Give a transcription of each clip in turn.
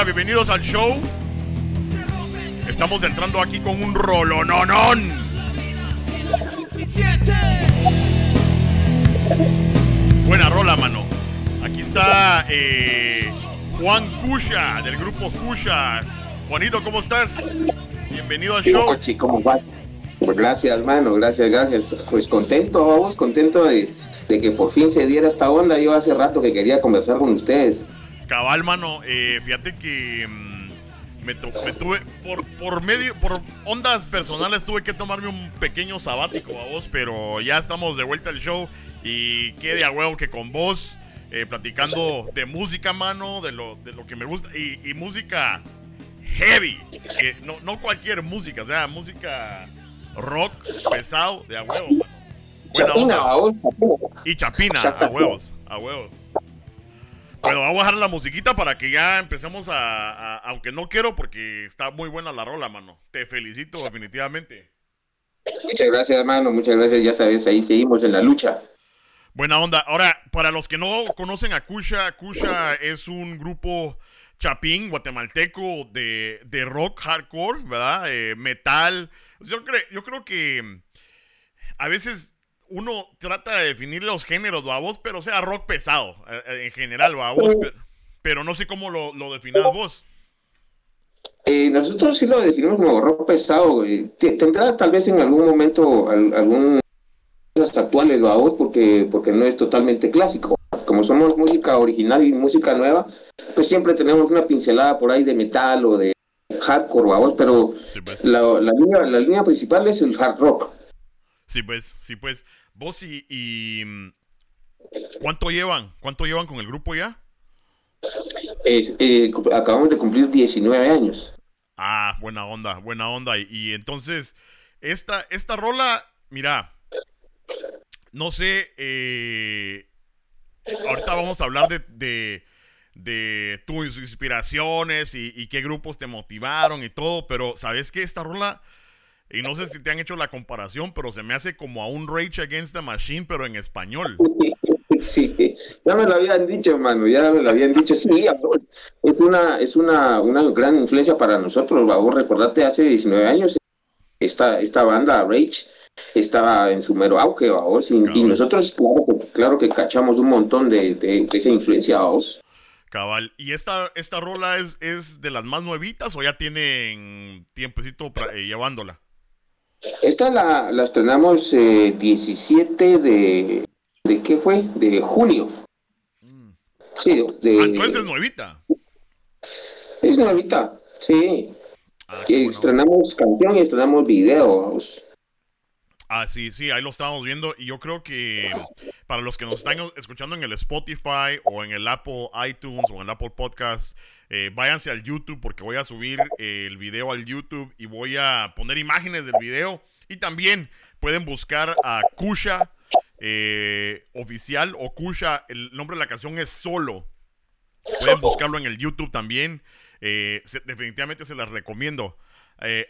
Bienvenidos al show. Estamos entrando aquí con un rolononón. Buena rola, mano. Aquí está eh, Juan Cusha, del grupo Cusha. Juanito, ¿cómo estás? Bienvenido al show. ¿cómo vas? Pues gracias, hermano, gracias, gracias. Pues contento, vamos, contento de, que por fin se diera esta onda. Yo hace rato que quería conversar con ustedes. Cabal, mano, eh, fíjate que mm, me, tuve, por, por medio, por ondas personales tuve que tomarme un pequeño sabático a vos, pero ya estamos de vuelta al show y qué a huevo que con vos, eh, platicando de música, mano, de lo, de lo que me gusta y música heavy. No, no cualquier música, o sea, música rock pesado de a huevos, Y chapina, a huevos, a huevos. Bueno, vamos a dejar la musiquita para que ya empecemos a, Aunque no quiero porque está muy buena la rola, mano. Te felicito definitivamente. Muchas gracias, hermano. Muchas gracias. Ya sabes, ahí seguimos en la lucha. Buena onda. Ahora, para los que no conocen a Kusha, Kusha es un grupo chapín guatemalteco de, de rock hardcore, ¿verdad? Eh, metal. Yo, creo, yo creo que a veces uno trata de definir los géneros, vos, pero sea rock pesado, eh, eh, en general, vos, pero, pero, no sé cómo lo, lo definás vos. nosotros sí lo definimos como rock pesado. Tendrá tal vez en algún momento algún actuales, vos, porque, porque no es totalmente clásico. Como somos música original y música nueva, pues siempre tenemos una pincelada por ahí de metal o de hardcore, vamos, pero pues. la, línea, la línea principal es el hard rock. Sí, pues, sí, pues. Vos y, mm, ¿Cuánto llevan? ¿Cuánto llevan con el grupo ya? Eh, acabamos de cumplir 19 años. Ah, buena onda, buena onda. Y, entonces, esta, esta rola, mira, no sé, eh, ahorita vamos a hablar de de tus inspiraciones y, qué grupos te motivaron y todo, pero ¿sabes qué? Esta rola, y no sé si te han hecho la comparación, pero se me hace como a un Rage Against the Machine, pero en español. Sí, ya me lo habían dicho, mano, ya me lo habían dicho. Sí, es una, es una, una gran influencia para nosotros. Vos recordate, hace 19 años, esta, esta banda, Rage, estaba en su mero auge, vos, y, nosotros, claro, claro que cachamos un montón de, de, esa influencia, vos. Cabal. ¿Y esta, esta rola es, es de las más nuevitas o ya tienen tiempecito eh, llevándola? Esta la, la estrenamos eh, 17 de... ¿De qué fue? De junio. Mm. Sí, de... Ah, entonces es nuevita. Es nuevita, sí. Ah, estrenamos canción y estrenamos videos. Ah, sí, sí, ahí lo estamos viendo. Y yo creo que para los que nos están escuchando en el Spotify o en el Apple iTunes o en el Apple Podcast, eh, váyanse al YouTube porque voy a subir el video al YouTube y voy a poner imágenes del video. Y también pueden buscar a Kusha eh, oficial o Kusha, el nombre de la canción es Solo. Pueden buscarlo en el YouTube también. Eh, definitivamente se las recomiendo.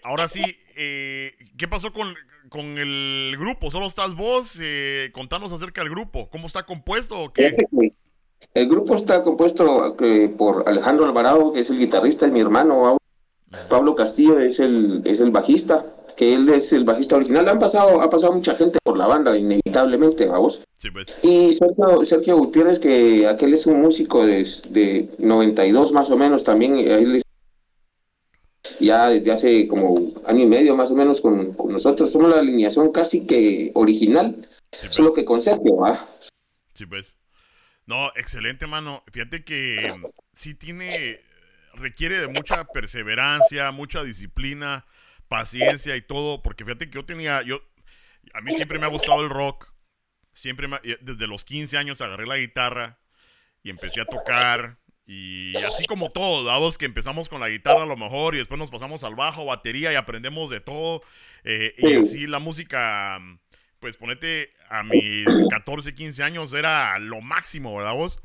ahora sí, ¿qué pasó con, con el grupo? ¿Solo estás vos? Eh, contanos acerca del grupo. ¿Cómo está compuesto o qué? El grupo está compuesto eh, por Alejandro Alvarado, que es el guitarrista, y mi hermano Pablo Castillo es el, es el bajista, que él es el bajista original. Han pasado, ha pasado mucha gente por la banda, inevitablemente, vamos. Sí, pues. Y Sergio, Sergio Gutiérrez, que aquel es un músico de, de 92 más o menos, también, él ya desde hace como año y medio más o menos con, nosotros. Somos la alineación casi que original, solo que con Sergio, ¿va? Sí, pues. No, excelente, mano. Fíjate que mm, sí tiene, requiere de mucha perseverancia, mucha disciplina, paciencia y todo, porque fíjate que yo tenía, yo, a mí siempre me ha gustado el rock, siempre, desde los 15 años agarré la guitarra y empecé a tocar y así como todo, dados que empezamos con la guitarra a lo mejor y después nos pasamos al bajo, batería y aprendemos de todo. Eh, y así la música, pues ponete a mis 14, 15 años era lo máximo, ¿verdad vos?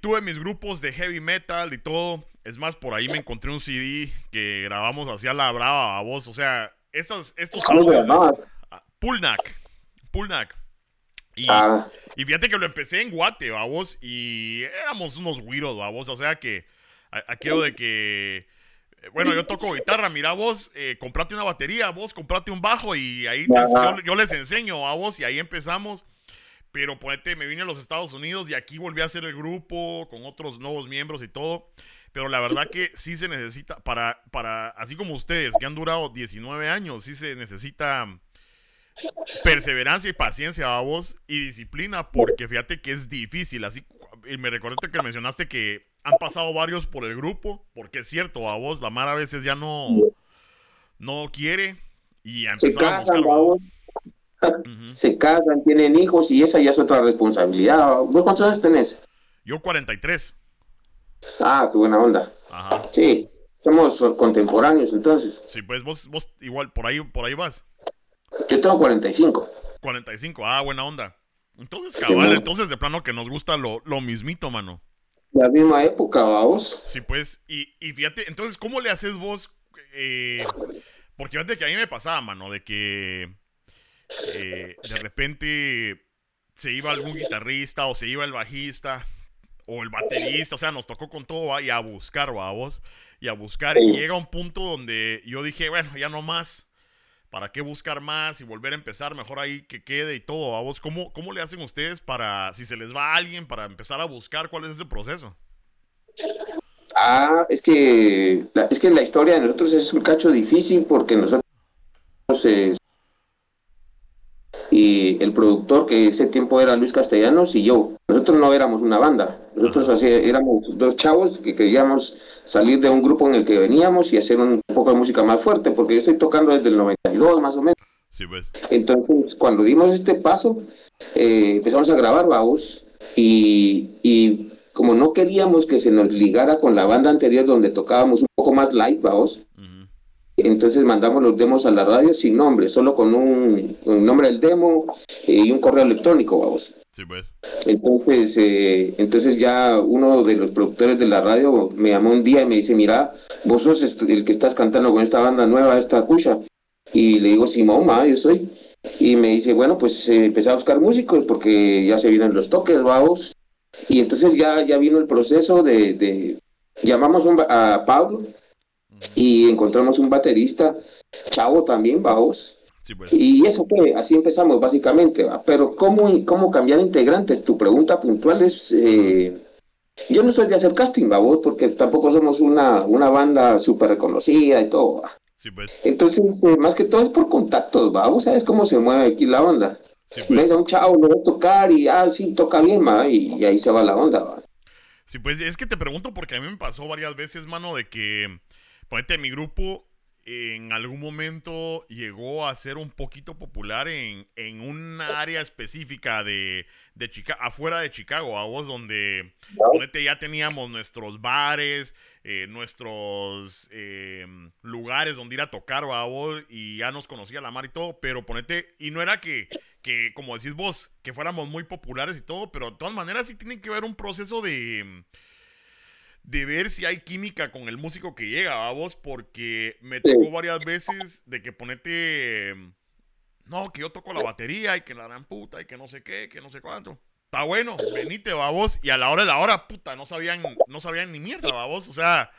tuve mis grupos de heavy metal y todo. Es más, por ahí me encontré un CD que grabamos hacia la brava, a vos. O sea, estos, estos ¿Cómo se audios- llamaba? Ah, Pulnak. Pulnak. Y, Ah, y fíjate que lo empecé en Guate, babos, y éramos unos güiros, babos, o sea que aquello de que, eh, bueno, yo toco guitarra, mira vos, eh, comprate una batería, vos, comprate un bajo y ahí te- yo, yo les enseño a vos y ahí empezamos. Pero ponete, me vine a los Estados Unidos y aquí volví a hacer el grupo con otros nuevos miembros y todo. Pero la verdad que sí se necesita, para, para así como ustedes que han durado 19 años, sí se necesita perseverancia y paciencia a vos y disciplina porque fíjate que es difícil. Así, y me recordaste que mencionaste que han pasado varios por el grupo, porque es cierto, a vos la Mara a veces ya no, no quiere y a se a casan, se casan, tienen hijos y esa ya es otra responsabilidad. ¿Vos cuántos años tenés? Yo 43. Ah, qué buena onda. Ajá. Sí, somos contemporáneos entonces. Sí, pues vos, vos igual por ahí, por ahí vas. Yo tengo 45. 45. Ah, buena onda. Entonces, cabal, entonces de plano que nos gusta lo, lo mismito, mano. La misma época, vamos. Sí, pues, y, y fíjate, entonces, ¿cómo le haces vos? Eh, porque fíjate que a mí me pasaba, mano, de que eh, de repente se iba algún guitarrista o se iba el bajista o el baterista, o sea, nos tocó con todo, ¿va? y a buscar, ¿va, vos, y a buscar, y llega un punto donde yo dije, bueno, ya no más, ¿para qué buscar más y volver a empezar? Mejor ahí que quede y todo, ¿va, vos, ¿cómo, cómo le hacen ustedes para, si se les va alguien, para empezar a buscar cuál es ese proceso? Ah, es que la, es que la historia de nosotros es un cacho difícil porque nosotros eh, y el productor que ese tiempo era Luis Castellanos y yo, nosotros no éramos una banda, nosotros así, éramos dos chavos que queríamos salir de un grupo en el que veníamos y hacer un poco de música más fuerte, porque yo estoy tocando desde el 92 más o menos. Sí, pues. Entonces, cuando dimos este paso, eh, empezamos a grabar baús y, y como no queríamos que se nos ligara con la banda anterior donde tocábamos un poco más light baús, Ujú. entonces mandamos los demos a la radio sin nombre, solo con un, un nombre del demo y un correo electrónico, vamos. Sí, pues. Entonces, eh, entonces ya uno de los productores de la radio me llamó un día y me dice, mira, vos sos el que estás cantando con esta banda nueva, esta cucha. Y le digo, Simón, ma, yo soy. Y me dice, bueno, pues eh, empecé a buscar músicos porque ya se vienen los toques, vamos. Y entonces ya, ya vino el proceso de, de- llamamos un ba- a Pablo y encontramos un baterista, chavo también, vamos. Sí, pues. Y eso fue, así empezamos básicamente, ¿va? pero ¿cómo, cómo cambiar integrantes? Tu pregunta puntual es, eh, yo no soy de hacer casting, ¿va vos? Porque tampoco somos una, una banda súper reconocida y todo, ¿va? Sí, pues. Entonces, eh, más que todo es por contactos, ¿va? Vos sabes cómo se mueve aquí la onda. Sí, pues. Ves a un chavo, lo ves tocar y, ah, sí, toca bien, ¿va? Y, y ahí se va la onda, ¿va? Sí, pues es que te pregunto porque a mí me pasó varias veces, mano, de que, ponete, mi grupo en algún momento llegó a ser un poquito popular en, en una área específica de, de Chicago, afuera de Chicago, a vos, donde, ponete, ya teníamos nuestros bares, eh, nuestros eh, lugares donde ir a tocar, a vos, y ya nos conocía la mar y todo, pero ponete, y no era que, que, como decís vos, que fuéramos muy populares y todo, pero de todas maneras sí tiene que haber un proceso de de ver si hay química con el músico que llega, a vos, porque me tocó varias veces de que ponete, no, que yo toco la batería y que la gran puta y que no sé qué, que no sé cuánto. Está bueno, venite, babos, y a la hora de la hora, puta, no sabían, no sabían ni mierda, babos, o sea,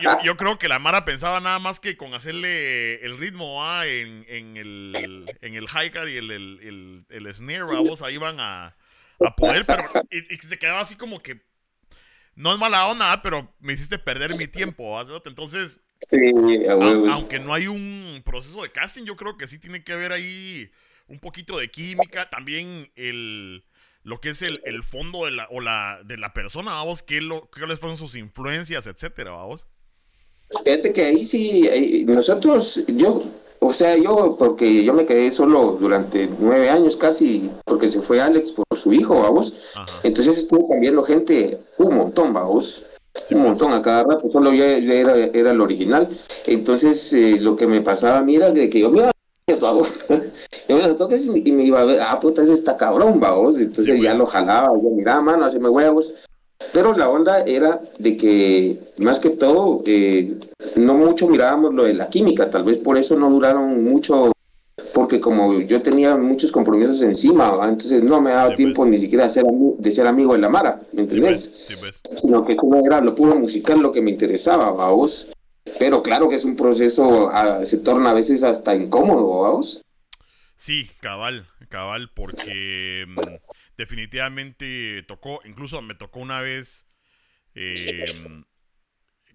yo, yo creo que la Mara pensaba nada más que con hacerle el ritmo ¿va? en, en el, en el y el, el, el, el snare, ahí van a, a poder, pero y, y se quedaba así como que no es mala onda, pero me hiciste perder mi tiempo. ¿va? Entonces, Sí, a aunque no hay un proceso de casting, yo creo que sí tiene que haber ahí un poquito de química. También el lo que es el, el fondo de la, o la, de la persona, vamos, qué, lo, cuáles fueron sus influencias, etcétera, vamos. Fíjate que ahí sí, nosotros, yo, o sea, yo, porque yo me quedé solo durante nueve años casi, porque se fue Alex por su hijo, vamos. Ajá. Entonces estuvo cambiando gente un montón, vamos. Un montón a cada rato, solo yo, yo era, era el original. Entonces, eh, lo que me pasaba a mí era de que yo me iba a los vamos. yo me los toques y, y me iba a ver, ah, puta, ese está cabrón, vamos. Entonces Sí, ya lo jalaba, yo, mira, mano, haceme huevos. Pero la onda era de que, más que todo, eh, no mucho mirábamos lo de la química, tal vez por eso no duraron mucho, porque como yo tenía muchos compromisos encima, entonces no me daba tiempo ni siquiera de ser, de ser amigo de la Mara, ¿me entendés? Sí, pues, pues. Sino que como era lo puro musical lo que me interesaba, vos. Pero claro que es un proceso, ah, se torna a veces hasta incómodo, vamos. Sí, cabal, cabal, porque mm, definitivamente tocó, incluso me tocó una vez em,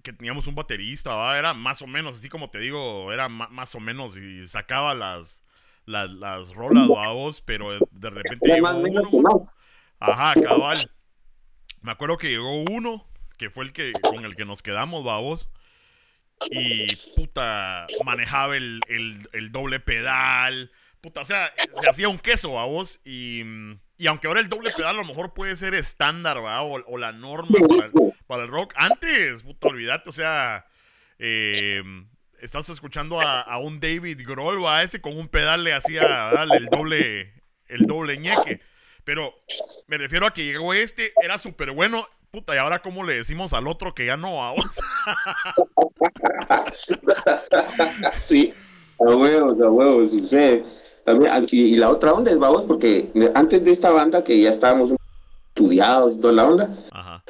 que teníamos un baterista, era más o menos, así como te digo, era más o menos y sacaba las, las, las rolas, vos, pero de repente llegó uno. Ajá, cabal. Me acuerdo que llegó uno, que fue el que con el que nos quedamos, vamos. Y puta, manejaba el, el doble pedal puta, o sea, se hacía un queso a vos y, y aunque ahora el doble pedal a lo mejor puede ser estándar, ¿va? O, la norma para el, rock. Antes, puta, olvídate, o sea, eh, estás escuchando a, un David Grohl, ¿va? Ese con un pedal le hacía dale, el doble, el doble ñeque. Pero me refiero a que llegó este, era súper bueno. Puta, y ahora cómo le decimos al otro que ya no, a vos. sí, a huevos, a huevos, sucede. Y, la otra onda es, vamos, porque antes de esta banda que ya estábamos estudiados y toda la onda,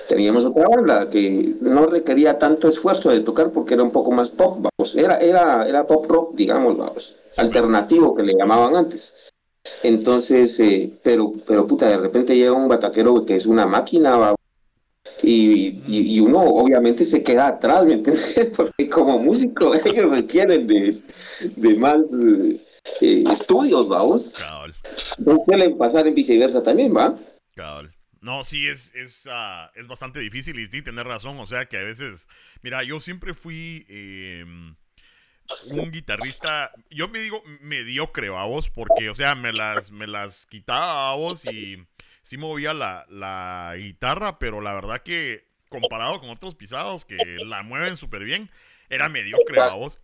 teníamos otra banda que no requería tanto esfuerzo de tocar porque era un poco más pop, vamos, era, era, era pop rock, digamos, vamos, alternativo que le llamaban antes. Entonces, eh, pero, pero puta, de repente llega un bataquero que es una máquina, vamos, y, y, uno obviamente se queda atrás, ¿me entiendes? Porque como músico ellos requieren de, de más... Eh, estudios, vamos. No suelen pasar en viceversa también, ¿va? No, sí, es, es, uh, es bastante difícil y sí, tener razón. O sea que a veces, mira, yo siempre fui em, un guitarrista, yo me digo mediocre, vos, porque, o sea, me las, me las quitaba a vos y sí movía la, la guitarra, pero la verdad que comparado con otros pisados que la mueven súper bien, era mediocre, a vos.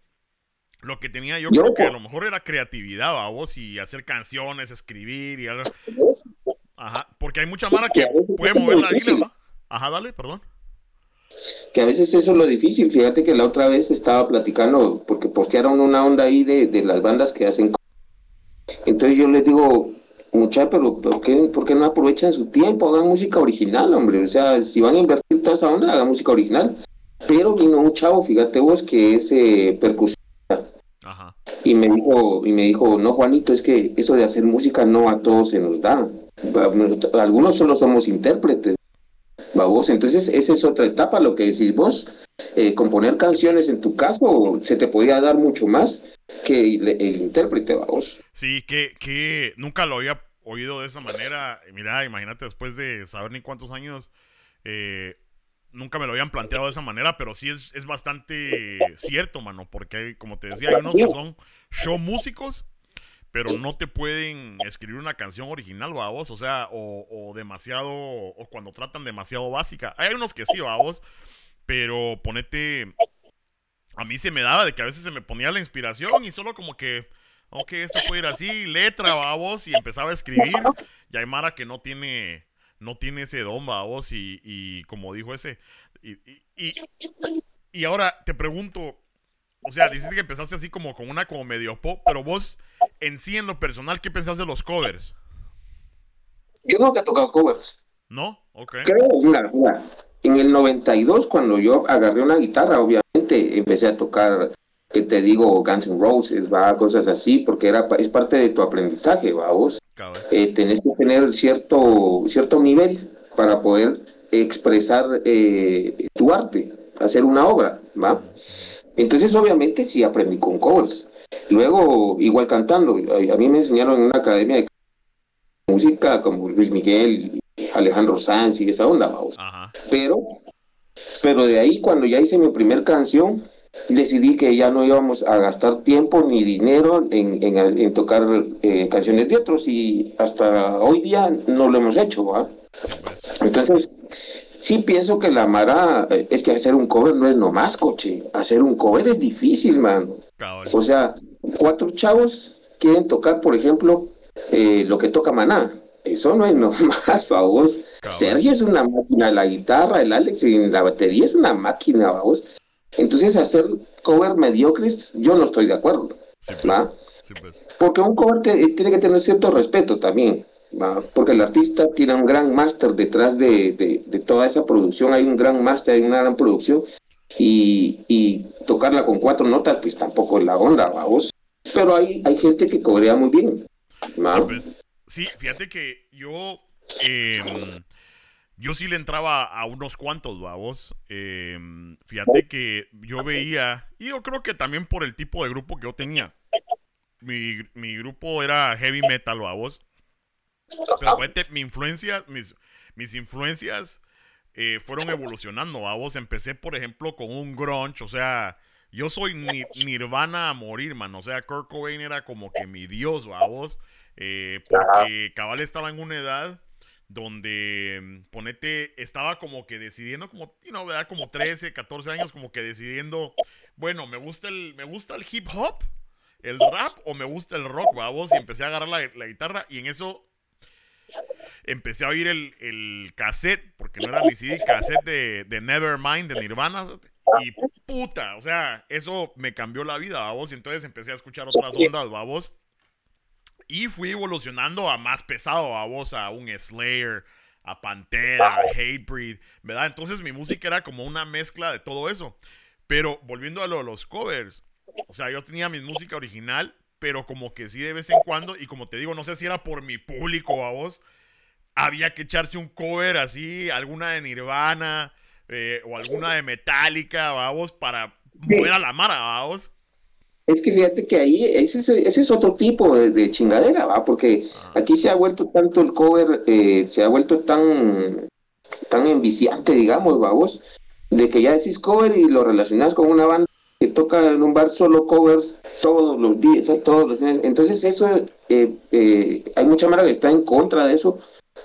Lo que tenía yo, creo que a lo mejor era creatividad, a vos, y hacer canciones, escribir y algo. Ajá, porque hay mucha mara que puede mover la guía, Ajá, dale, perdón. Que a veces eso es lo difícil. Fíjate que la otra vez estaba platicando, porque postearon una onda ahí de, de las bandas que hacen. Entonces yo les digo, muchachos, pero ¿por qué, ¿por qué no aprovechan su tiempo? Hagan música original, hombre. O sea, si van a invertir toda esa onda, hagan música original. Pero vino un chavo, fíjate vos, que es eh, percusión y me dijo, y me dijo, no Juanito, es que eso de hacer música no a todos se nos da. Algunos solo somos intérpretes. Vos, entonces esa es otra etapa, lo que decís vos, eh, componer canciones en tu caso se te podía dar mucho más que el, intérprete, vos. Sí, que, que nunca lo había oído de esa manera. Mira, imagínate después de saber ni cuántos años, eh, nunca me lo habían planteado de esa manera, pero sí es, es bastante cierto, mano, porque como te decía, hay unos que son show músicos, pero no te pueden escribir una canción original, vos, o sea, o, demasiado, o cuando tratan demasiado básica. Hay unos que sí, vos, pero ponete, a mí se me daba de que a veces se me ponía la inspiración y solo como que, ok, esto puede ir así, letra, vos, y empezaba a escribir, y hay Mara que no tiene no tiene ese don, vos, y, y como dijo ese. Y, y, y, ahora te pregunto, o sea, dices que empezaste así como con una como medio pop, pero vos en sí, en lo personal, ¿qué pensás de los covers? Yo nunca he tocado covers. ¿No? Ok. Creo, mira, mira, en el 92, cuando yo agarré una guitarra, obviamente empecé a tocar, que te digo, Guns N' Roses, va, cosas así, porque era, es parte de tu aprendizaje, va, vos. Eh, tenés que tener cierto, cierto nivel para poder expresar eh, tu arte, hacer una obra, ¿va? Entonces, obviamente, sí aprendí con covers. Luego, igual cantando, a, mí me enseñaron en una academia de música como Luis Miguel, Alejandro Sanz y esa onda, vamos. Pero, pero de ahí, cuando ya hice mi primer canción, decidí que ya no íbamos a gastar tiempo ni dinero en, en, tocar eh, canciones de otros y hasta hoy día no lo hemos hecho. ¿va? Entonces, sí pienso que la Mara eh, es que hacer un cover no es nomás, coche. Hacer un cover es difícil, man. O sea, cuatro chavos quieren tocar, por ejemplo, eh, lo que toca Maná. eso no es nomás, vos. Sergio es una máquina la guitarra, el Alex en la batería es una máquina, vos. Entonces hacer cover mediocres, yo no estoy de acuerdo. Sí, ¿va? Sí, pues. Porque un cover te- tiene que tener cierto respeto también, ¿va? porque el artista tiene un gran máster detrás de, de- de toda esa producción, hay un gran máster, hay una gran producción, y, y tocarla con cuatro notas, pues tampoco es la onda, vamos. Pero hay, hay gente que cobrea muy bien. ¿va? Sí, pues. Sí, fíjate que yo. em, yo sí le entraba a unos cuantos, babos. Em, fíjate que yo veía. Y yo creo que también por el tipo de grupo que yo tenía. Mi, mi grupo era heavy metal, babos. Pero fíjate, mi influencia, mis, mis influencias eh, fueron evolucionando, babos. Empecé, por ejemplo, con un grunge, o sea, yo soy ni- Nirvana a morir, man. O sea, Kurt Cobain era como que mi dios, babos. Eh, porque Cabal estaba en una edad donde, mm, ponete, estaba como que decidiendo, como, you know, ¿verdad? Como 13, 14 años, como que decidiendo, bueno, me gusta el, me gusta el hip hop, el rap o me gusta el rock, babos. Y empecé a agarrar la, la guitarra y en eso empecé a oír el, el cassette, porque no era ni CD, cassette de, de Nevermind de Nirvana. Y puta, o sea, eso me cambió la vida, babos. Y entonces empecé a escuchar otras ondas, babos. Y fui evolucionando a más pesado, babos, a un Slayer, a Pantera, a Hatebreed, ¿verdad? Entonces mi música era como una mezcla de todo eso. Pero volviendo a lo de los covers, o sea, yo tenía mi música original, pero como que sí de vez en cuando, y como te digo, no sé si era por mi público, a vos, había que echarse un cover así, alguna de Nirvana, eh, o alguna de Metallica, vamos, para mover a la mara, vamos. Es que fíjate que ahí ese es, ese es otro tipo de, de chingadera, ¿va? Porque aquí se ha vuelto tanto el cover, eh, se ha vuelto tan, tan enviciante, digamos, vamos, de que ya decís cover y lo relacionas con una banda que toca en un bar solo covers todos los días, ¿sabes? todos los días. Entonces eso, eh, eh, hay mucha mara que está en contra de eso,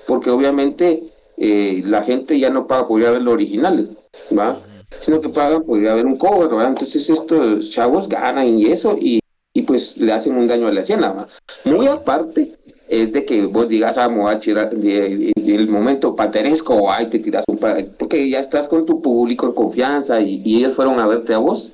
porque obviamente eh, la gente ya no paga por ir a ver lo original, ¿va? Sino que pagan por ir a ver un cover, ¿va? Entonces estos chavos ganan y eso, y, y pues le hacen un daño a la escena, ¿va? Muy aparte es de que vos digas, ah, a tirar el momento pateresco, ay, te tiras un pa-", porque ya estás con tu público en confianza y, y ellos fueron a verte a vos.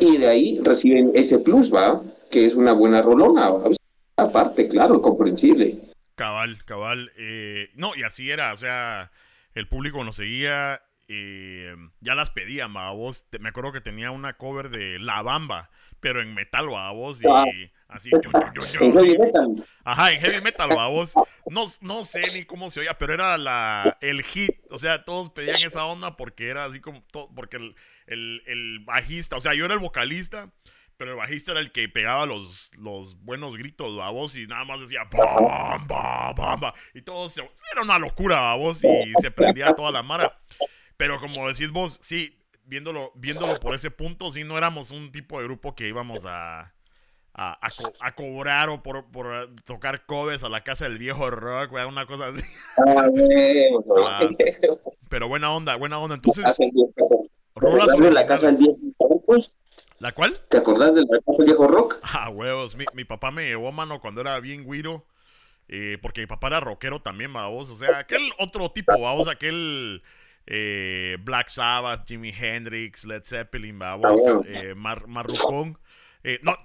Y de ahí reciben ese plus, ¿va? Que es una buena rolona, ¿va? Aparte, claro, comprensible. Cabal, cabal. eh, no, y así era, o sea, el público nos seguía, eh, ya las pedían, vos. Me acuerdo que tenía una cover de La Bamba, pero en metal, vos, y Ah. así, yo, yo, yo. Ajá, en heavy metal, vos. No, no sé ni cómo se oía, pero era la, el hit. O sea, todos pedían esa onda porque era así como. to- porque el, el, el bajista, o sea, yo era el vocalista, pero el bajista era el que pegaba los, los buenos gritos, a voz y nada más decía. Bam, bam, bam, bam", y todo se, era una locura, a voz y se prendía toda la mara. Pero como decís vos, sí, viéndolo, viéndolo por ese punto, sí, no éramos un tipo de grupo que íbamos a a, a co- a cobrar o por, por tocar covers a la casa del viejo rock, güey, una cosa así. Ah, Ah, Pero buena onda, buena onda. Entonces, rolas ¿Te acordás de la casa del viejo rock, pues? ¿La cual? ¿Te acordás del viejo rock? Ah, huevos. Mi, mi papá me llevó mano cuando era bien guiro. eh, porque mi papá era rockero también, vamos. O sea, aquel otro tipo, vamos, aquel eh, Black Sabbath, Jimi Hendrix, Led Zeppelin, vamos, Ah, eh, mar, marrucón. Eh, no,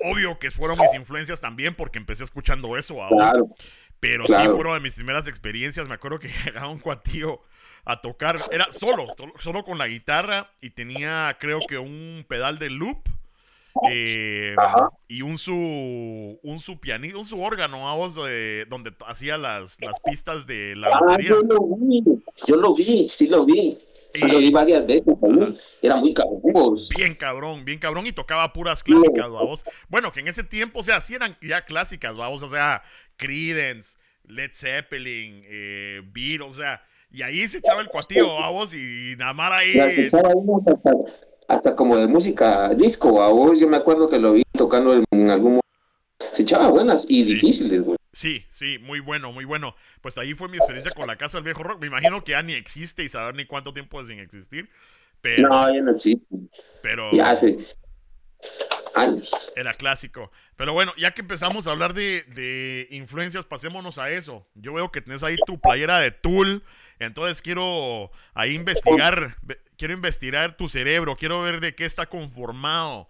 obvio que fueron mis influencias también porque empecé escuchando eso. Claro. Pero sí fueron de mis primeras experiencias. Me acuerdo que llegaba un cuatío a tocar. Era solo, solo con la guitarra. Y tenía, creo que un pedal de loop. Eh, y un su un su pianito, un su órgano, vamos, de- donde t- hacía las, las pistas de la Ah, batería. yo lo vi, yo lo vi, sí lo vi, sí Y- lo vi varias veces, era muy cabrón. Bien cabrón, bien cabrón. Y tocaba puras clásicas, vamos. Bueno, que en ese tiempo, o sea, sí eran ya clásicas, vamos. O sea, Creedence, Led Zeppelin, eh, Beatles, o sea. Y ahí se echaba el cuatillo, vamos. Y nada más ahí. Hasta, como de música disco, a vos yo me acuerdo que lo vi tocando en, algún momento. Se echaba buenas y Sí. difíciles, güey. Sí, sí, muy bueno, muy bueno. Pues ahí fue mi experiencia con la Casa del Viejo Rock. Me imagino que ya ni existe y saber ni cuánto tiempo es sin existir. Pero, No, ya no existe. pero, Ya se, años. Era clásico. Pero bueno, ya que empezamos a hablar de, de, influencias, pasémonos a eso. Yo veo que tenés ahí tu playera de Tool. Entonces quiero ahí investigar, quiero investigar tu cerebro, quiero ver de qué está conformado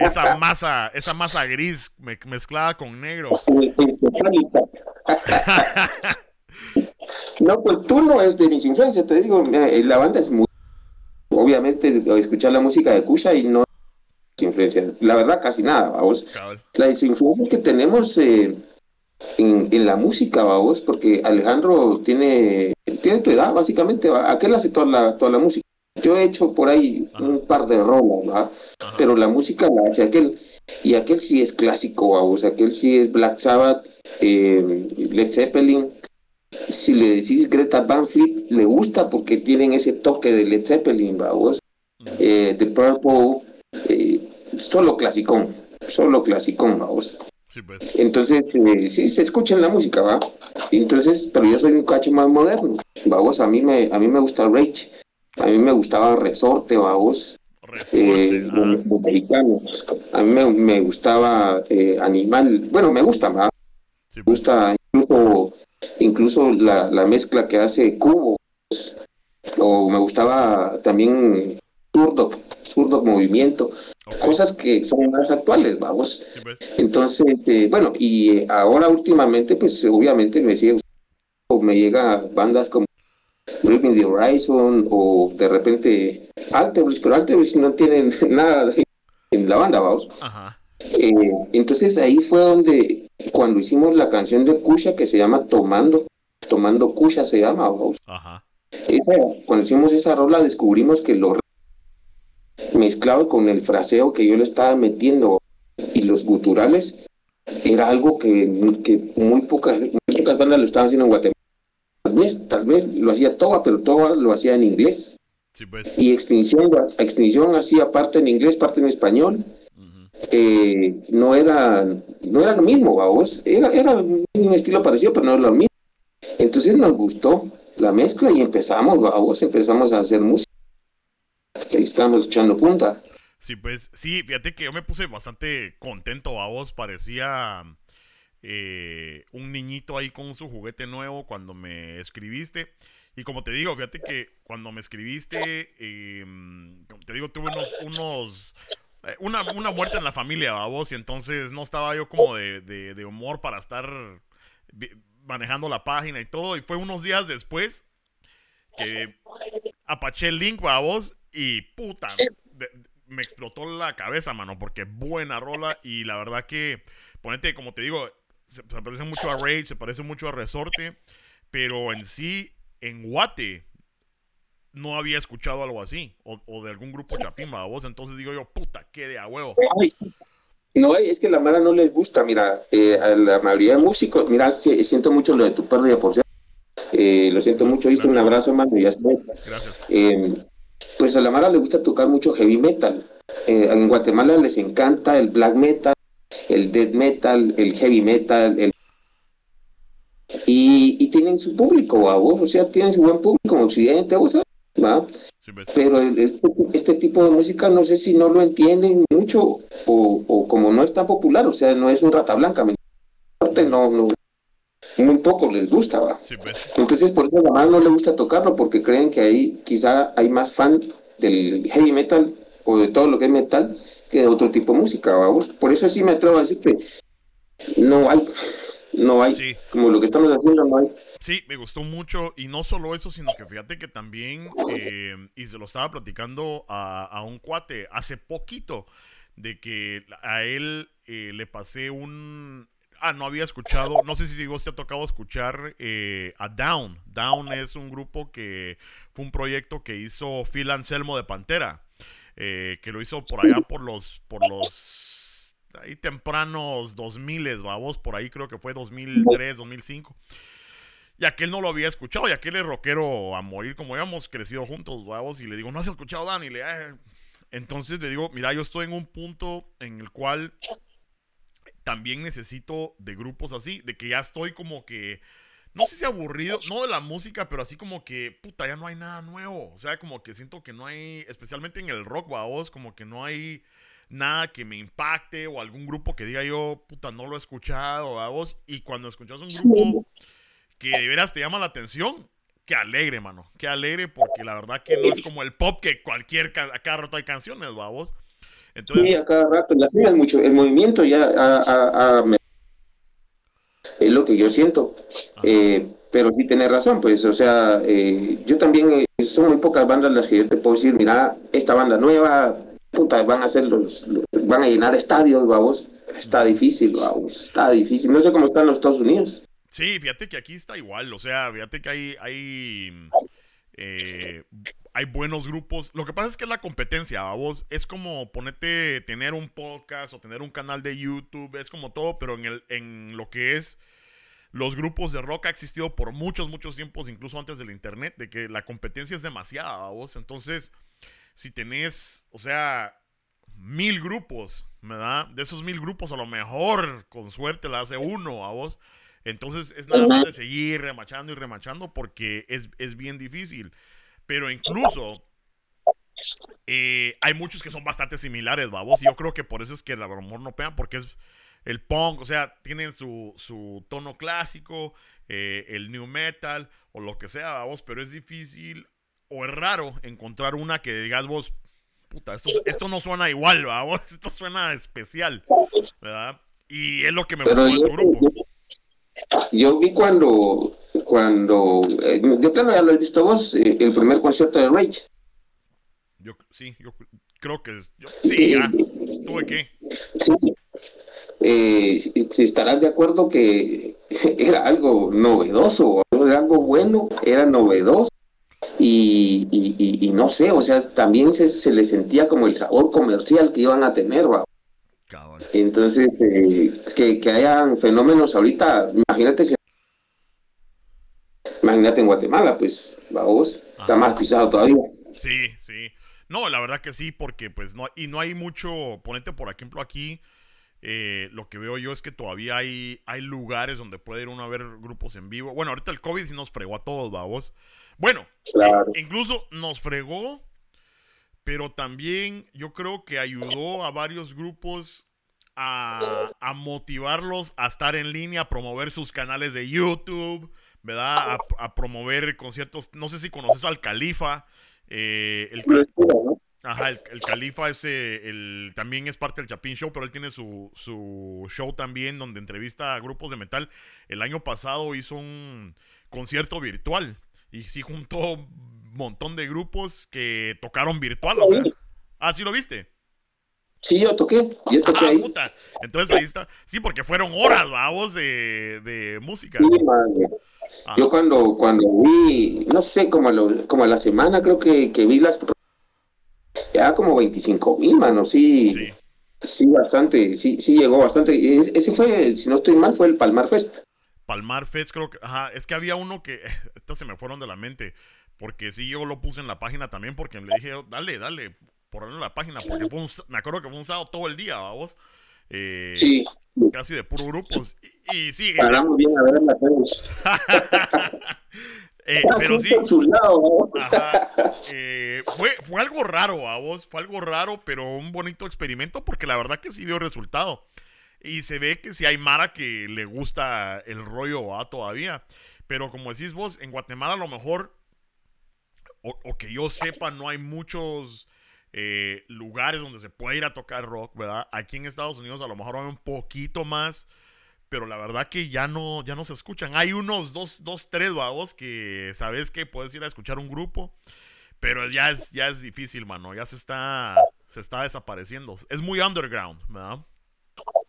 esa masa, esa masa gris mezclada con negro. no, pues Tool no es de mis influencias, te digo, eh, la banda es muy... Obviamente, escuchar la música de Kusha y no influencias. La verdad, casi nada, vamos. Las influencias que tenemos eh, en, la música, vamos, porque Alejandro tiene, tiene tu edad, básicamente. Aquel hace toda la, toda la música. Yo he hecho por ahí un par de rolas, Pero la música la hace aquel. Y aquel sí es clásico, vamos. Aquel sí es Black Sabbath, eh, Led Zeppelin. Si le decís Greta Van Fleet, le gusta porque tienen ese toque de Led Zeppelin, vamos. Eh, The Purple, eh, solo clasicón, solo clasicón, vamos. Sí, pues. Entonces, eh, sí, se escucha en la música, ¿va? Entonces, pero yo soy un cacho más moderno, vamos, a mí me, a mí me gusta Rage, a mí me gustaba Resorte, vamos. Eh, los, americanos. A mí me, gustaba eh, Animal, bueno, me gusta más. me gusta incluso, incluso la, la mezcla que hace Cubo. O me gustaba también Zurdo, Zurdo Movimiento cosas que son más actuales, vamos. Pues. Entonces, eh, bueno, y ahora últimamente, pues obviamente me sigue o me llega bandas como Bring the Horizon o de repente Alterbridge, pero Alterbridge no tienen nada en la banda, vamos. Eh, entonces ahí fue donde, cuando hicimos la canción de Kusha que se llama Tomando, Tomando Kusha se llama, vamos. cuando hicimos esa rola descubrimos que los mezclado con el fraseo que yo le estaba metiendo y los guturales, era algo que, muy, pocas, pocas bandas lo estaban haciendo en Guatemala. Tal vez, tal vez lo hacía Toba, pero Toba lo hacía en inglés. Pues. Y Extinción, Extinción hacía parte en inglés, parte en español. Eh, no era no era lo mismo, vamos. Era, era un estilo parecido, pero no era lo mismo. Entonces nos gustó la mezcla y empezamos, vamos, empezamos a hacer música ahí estamos echando punta. Sí, pues sí, fíjate que yo me puse bastante contento a vos, parecía eh, un niñito ahí con su juguete nuevo cuando me escribiste. Y como te digo, fíjate que cuando me escribiste, em, te digo, tuve unos, unos eh, una, una, muerte en la familia, a vos, y entonces no estaba yo como de, de, humor para estar manejando la página y todo. Y fue unos días después que apaché el link, a vos, y puta, me explotó la cabeza, mano, porque buena rola y la verdad que, ponete, como te digo, se, parece mucho a Rage, se parece mucho a Resorte, pero en sí, en Guate, no había escuchado algo así, o, de algún grupo chapimba, vos, entonces digo yo, puta, qué de a huevo. No, es que la mara no les gusta, mira, eh, a la mayoría de músicos, mira, siento mucho lo de tu pérdida, por cierto, eh, lo siento mucho, hice un abrazo, mano, y ya está. Gracias. Eh, pues a la Mara le gusta tocar mucho heavy metal. Eh, en Guatemala les encanta el black metal, el death metal, el heavy metal, el... Y, tienen su público, o sea, tienen su buen público en Occidente, ¿vos ¿va? Pues. Pero este tipo de música no sé si no lo entienden mucho o, o como no es tan popular, o sea, no es un rata blanca, no, no, muy poco les gusta, ¿va? Pues. Entonces, por eso a no le gusta tocarlo, porque creen que ahí quizá hay más fan del heavy metal o de todo lo que es metal que de otro tipo de música, vamos. Por eso sí me atrevo a decir que no hay, no hay, como lo que estamos haciendo no hay. Sí, me gustó mucho y no solo eso, sino que fíjate que también, eh, y se lo estaba platicando a, a, un cuate hace poquito, de que a él eh, le pasé un, Ah, no había escuchado, no sé si vos te ha tocado escuchar eh, a Down. Down es un grupo que fue un proyecto que hizo Phil Anselmo de Pantera, eh, que lo hizo por allá por los, por los ahí tempranos 2000, vamos, por ahí creo que fue 2003, 2005. Y aquel no lo había escuchado, y aquel es rockero a morir, como habíamos crecido juntos, vamos, y le digo, ¿no has escuchado Dan? Y le, eh". entonces le digo, mira, yo estoy en un punto en el cual también necesito de grupos así, de que ya estoy como que, no sé si aburrido, no de la música, pero así como que, puta, ya no hay nada nuevo. O sea, como que siento que no hay, especialmente en el rock, vos, como que no hay, nada que me impacte o algún grupo que diga yo, puta, no lo he escuchado, a vos. Y cuando escuchas un grupo que de veras te llama la atención, qué alegre, mano. Qué alegre porque la verdad que no es como el pop que cualquier, a cada rato hay canciones, vamos. Entonces, sí, a cada rato, la es mucho, el movimiento ya es lo que yo siento. Eh, pero sí tenés razón, pues, o sea, eh, yo también, eh, son muy pocas bandas las que yo te puedo decir, mira, esta banda nueva, puta, van a hacer los, van a llenar estadios, vamos. Está difícil, vamos, está difícil. No sé cómo están los Estados Unidos. Sí, fíjate que aquí está igual, o sea, fíjate que hay, hay, eh, hay buenos grupos. Lo que pasa es que la competencia, vos, es como ponerte, tener un podcast o tener un canal de YouTube, es como todo, pero en, el, en lo que es los grupos de rock ha existido por muchos, muchos tiempos, incluso antes del internet, de que la competencia es demasiada, vos. Entonces, si tenés, o sea, mil grupos, ¿verdad? De esos mil grupos, a lo mejor, con suerte, la hace uno a vos. Entonces, es nada más de seguir remachando y remachando porque es, es bien difícil. Pero incluso eh, hay muchos que son bastante similares, vos. Y yo creo que por eso es que el amor no pega, porque es el punk, o sea, tienen su, su tono clásico, eh, el new metal o lo que sea, vos, pero es difícil o es raro encontrar una que digas vos, puta, esto, esto no suena igual, vos, esto suena especial, ¿verdad? Y es lo que me gustó de tu grupo. Yo vi cuando, cuando, eh, de plano ya lo he visto vos, eh, el primer concierto de Rage. Yo, sí, yo creo que es, sí, ya, tuve que. Sí, eh, si, estarás de acuerdo que era algo novedoso, era algo bueno, era novedoso. Y, y, no sé, o sea, también se, se, le sentía como el sabor comercial que iban a tener, ¿va? Entonces, eh, que, que, hayan fenómenos ahorita, imagínate si imagínate en Guatemala, pues, vamos, está más pisado todavía. Sí, sí. No, la verdad que sí, porque pues no, y no hay mucho, ponete por ejemplo aquí, eh, lo que veo yo es que todavía hay, hay lugares donde puede ir uno a ver grupos en vivo. Bueno, ahorita el COVID sí nos fregó a todos, vamos. Bueno, incluso nos fregó, pero también yo creo que ayudó a varios grupos a, motivarlos a estar en línea, a promover sus canales de YouTube, ¿verdad? A, promover conciertos. No sé si conoces al Califa. Eh, el, Ajá, el, Califa ese, el, también es parte del Chapin Show, pero él tiene su, su show también donde entrevista a grupos de metal. El año pasado hizo un concierto virtual y sí juntó un montón de grupos que tocaron virtual. Ah, ¿sí lo viste? Sí, yo toqué, yo toqué ah, ahí. Entonces ahí está. Sí, porque fueron horas, vamos, de, de música. Yo cuando, cuando vi, no sé, como, como a la semana creo que, que vi las ya como 25 mil, mano, sí, sí. bastante, sí, sí llegó bastante. Ese fue, si no estoy mal, fue el Palmar Fest. Palmar Fest, creo que, ajá, es que había uno que, estos se me fueron de la mente, porque sí, yo lo puse en la página también, porque le dije, dale, dale, por en la página, porque fue un, me acuerdo que fue un sábado todo el día, vamos. Eh, sí. Casi de puro grupos. Y, sí. Paramos bien a ver la Eh, pero sí. Eh, fue, fue algo raro a vos, fue algo raro, pero un bonito experimento porque la verdad que sí dio resultado. Y se ve que si hay Mara que le gusta el rollo a todavía. Pero como decís vos, en Guatemala a lo mejor, o, que yo sepa, no hay muchos eh, lugares donde se puede ir a tocar rock, ¿verdad? Aquí en Estados Unidos a lo mejor hay un poquito más pero la verdad que ya no, ya no se escuchan. Hay unos dos, dos tres babos que sabes que puedes ir a escuchar un grupo, pero ya es, ya es difícil, mano. Ya se está, se está desapareciendo. Es muy underground, ¿verdad?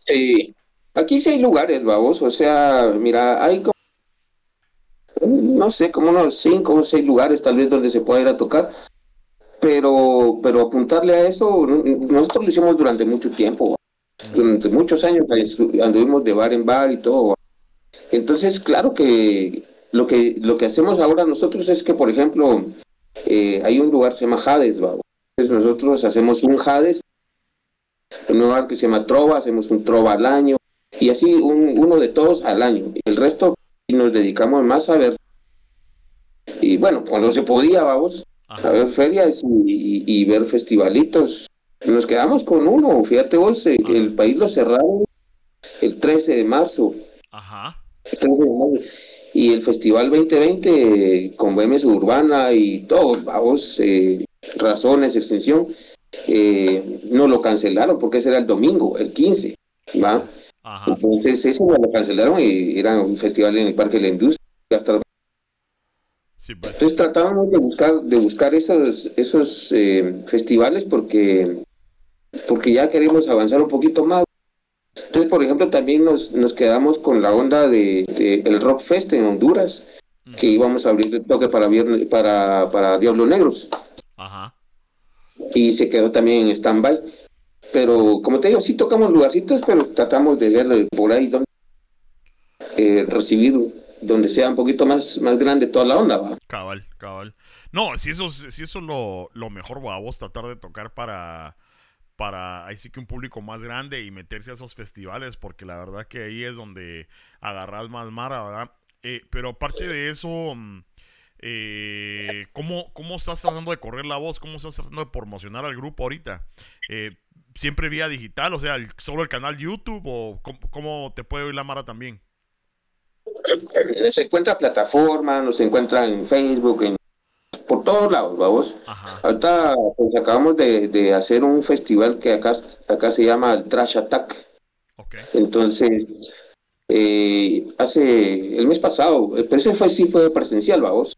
Sí. Aquí sí hay lugares, babos. O sea, mira, hay como, no sé, como unos cinco o seis lugares tal vez donde se pueda ir a tocar. Pero, pero apuntarle a eso, nosotros lo hicimos durante mucho tiempo durante muchos años anduvimos de bar en bar y todo. Entonces, claro que lo que lo que hacemos ahora nosotros es que, por ejemplo, eh, hay un lugar que se llama Hades, Entonces nosotros hacemos un Hades, un lugar que se llama Trova, hacemos un Trova al año, y así un, uno de todos al año. Y el resto nos dedicamos más a ver. Y bueno, cuando se podía, vamos, a ver ferias y, y ver festivalitos nos quedamos con uno, fíjate vos, el país lo cerraron el 13 de marzo. Ajá. El 13 de marzo. Y el Festival 2020 eh, con BM Urbana y todos, vamos, eh, razones, extensión, eh, no lo cancelaron porque ese era el domingo, el 15, ¿va? Ajá. Entonces ese lo cancelaron y era un festival en el Parque de la Industria. Hasta Sí, pues. entonces tratábamos de buscar, de buscar esos, esos eh, festivales porque, porque ya queremos avanzar un poquito más. Entonces, por ejemplo, también nos, nos quedamos con la onda de, de el Rock Fest en Honduras, que íbamos a abrir el toque para viernes, para, para Diablos Negros, Ajá. y se quedó también en stand-by. Pero como te digo, sí tocamos lugarcitos, pero tratamos de ver por ahí donde eh, recibir donde sea un poquito más, más grande toda la onda, ¿va? Cabal, cabal. No, si eso, es- si eso es lo, lo mejor, va, vos tratar de tocar para, para ahí sí que un público más grande y meterse a esos festivales, porque la verdad que ahí es donde agarras más mara, ¿verdad? Eh, pero aparte de eso, mm, eh, ¿cómo, ¿cómo estás tratando de correr la voz? ¿Cómo estás tratando de promocionar al grupo ahorita? Eh, ¿Siempre vía digital? O sea, ¿solo el canal YouTube? ¿O cómo, cómo te puede oír la mara también? Se encuentra plataforma, nos encuentra en Facebook, en, por todos lados, vamos. Ajá. Ahorita pues, acabamos de, de hacer un festival que acá, acá se llama el Trash Attack. Entonces, eh, hace el mes pasado, eh, pero ese fue, sí fue presencial, vamos.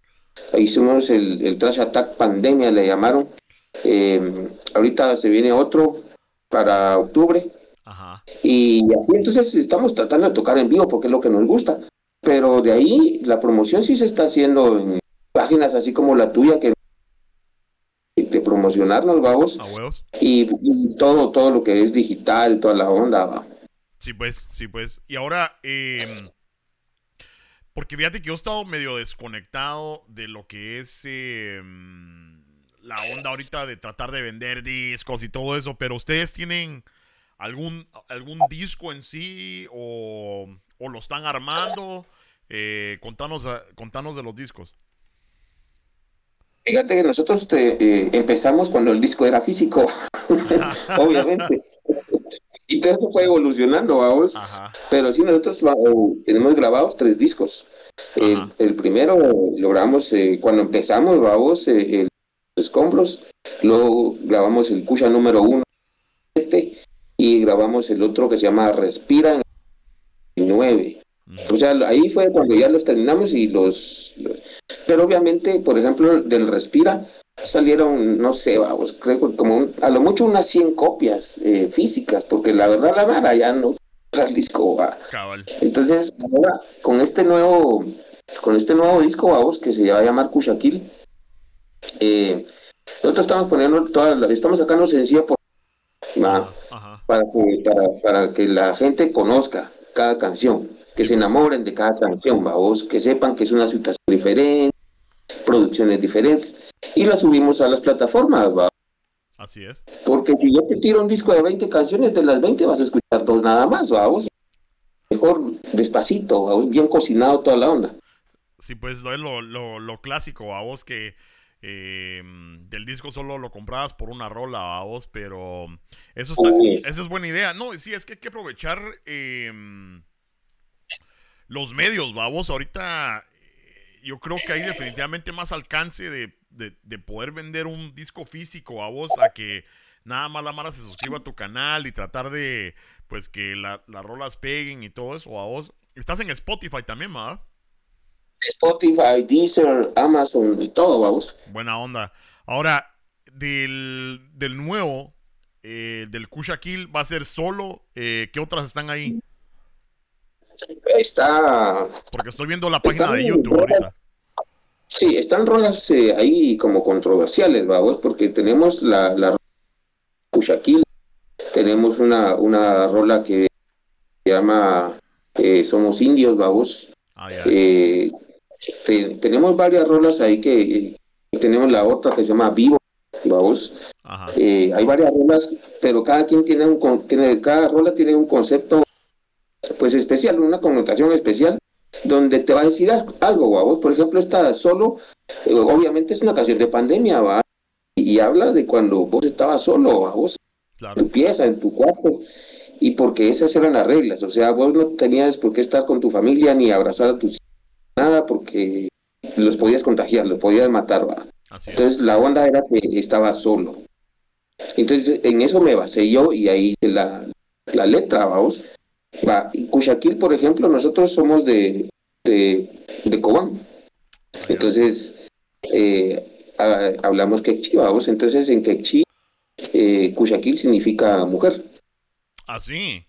Ahí hicimos el, el Trash Attack Pandemia, le llamaron. Eh, ahorita se viene otro para octubre. Ajá. Y así entonces estamos tratando de tocar en vivo porque es lo que nos gusta. Pero de ahí la promoción sí se está haciendo en páginas así como la tuya que de promocionarnos, vamos, ¿A huevos? y, y todo, todo lo que es digital, toda la onda, va. Sí, pues, sí, pues. Y ahora, eh, porque fíjate que yo he estado medio desconectado de lo que es eh, la onda ahorita de tratar de vender discos y todo eso, pero ustedes tienen algún, algún disco en sí o, o lo están armando. Eh, contanos, a- contanos de los discos. Fíjate que nosotros te- eh, empezamos cuando el disco era físico, obviamente. y todo eso fue evolucionando, vamos. Ajá. Pero sí, nosotros eh, tenemos grabados tres discos. El, primero lo grabamos eh, cuando empezamos, grabamos eh, el Escombros, luego grabamos el Cusha número uno y grabamos el otro que se llama Respira en el 9. Ujú. O sea, ahí fue cuando ya los terminamos y los... los- Pero obviamente, por ejemplo, del Respira salieron, no sé, vamos, creo que como un- a lo mucho unas 100 copias eh, físicas, porque la verdad la vara ya no trae el disco va. Cabal. Entonces, ahora con este nuevo, con este nuevo disco, vamos, que se va a llamar Kushakil, eh, nosotros estamos poniendo todas las- estamos sacando sencillo por Ajá. para que, para, para que la gente conozca cada canción, que se enamoren de cada canción, vamos, que sepan que es una situación diferente, producciones diferentes, y la subimos a las plataformas, va. Así es. Porque si yo te tiro un disco de 20 canciones, de las 20 vas a escuchar dos nada más, vamos. Mejor despacito, vamos, bien cocinado toda la onda. Sí, pues lo, es lo, lo, lo clásico, a vos que eh, del disco solo lo comprabas por una rola a vos, pero eso está, Sí. eso es buena idea. No, sí, es que hay que aprovechar eh, los medios, vamos. Ahorita eh, yo creo que hay definitivamente más alcance de, de- de poder vender un disco físico a vos a que nada más la mala se suscriba a tu canal y tratar de pues que la- las rolas peguen y todo eso a vos. Estás en Spotify también, ¿verdad? Spotify, Deezer, Amazon y todo, vamos. Buena onda. Ahora, del, del nuevo, eh, del Kusha Kill, ¿va a ser solo? Eh, ¿Qué otras están ahí? Está, Porque estoy viendo la página de YouTube rolas. ahorita. sí, están rolas eh, ahí como controversiales, vamos, porque tenemos la, la Kushakil, tenemos una, una rola que se llama eh, Somos Indios, vamos. Ah, ya. Eh, te- tenemos varias rolas ahí que eh, tenemos la otra que se llama Vivo, vamos. Eh, hay varias rolas, pero cada quien tiene un tiene, cada rola tiene un concepto pues especial, una connotación especial, donde te va a decir algo, ¿va? vos, por ejemplo, esta solo, eh, obviamente es una canción de pandemia, va, y, y habla de cuando vos estabas solo, ¿va? vos, tu pieza, en tu cuarto, y porque esas eran las reglas, o sea, vos no tenías por qué estar con tu familia ni abrazar a tus nada porque los podías contagiar, los podías matar, ¿va? Entonces la onda era que estaba solo. Entonces en eso me basé yo y ahí hice la, la letra, vamos. Va, Cuchaquil, por ejemplo, nosotros somos de, de, de Cobán. Entonces, eh, hablamos quechí, vamos. Entonces, en quechí, eh, Cuchaquil significa mujer. ¿Ah, sí?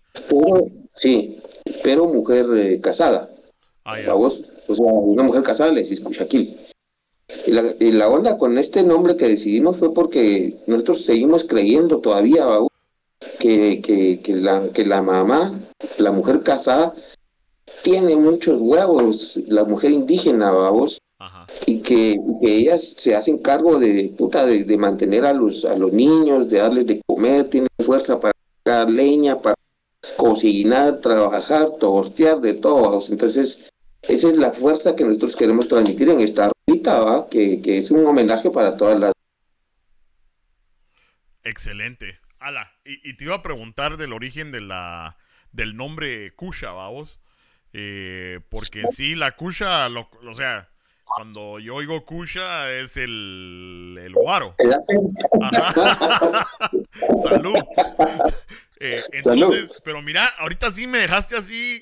sí, pero mujer eh, casada. Ah. O sea, una mujer casada le decís Cuchaquil. Y la, y la, onda con este nombre que decidimos fue porque nosotros seguimos creyendo todavía, vamos, que, que, que, la, que la mamá, la mujer casada, tiene muchos huevos, la mujer indígena, vamos, y que, que, ellas se hacen cargo de puta de, mantener a los a los niños, de darles de comer, tienen fuerza para sacar leña, para cocinar, trabajar, tortear, de todo. Entonces, esa es la fuerza que nosotros queremos transmitir en esta ruta, que, que es un homenaje para todas las. Excelente. Ala, y, te iba a preguntar del origen de la, del nombre Kusha, vamos. Eh, porque sí, la Kusha, lo, o sea, cuando yo oigo Kusha es el, el guaro. Salud. Eh, entonces, pero mira, ahorita sí me dejaste así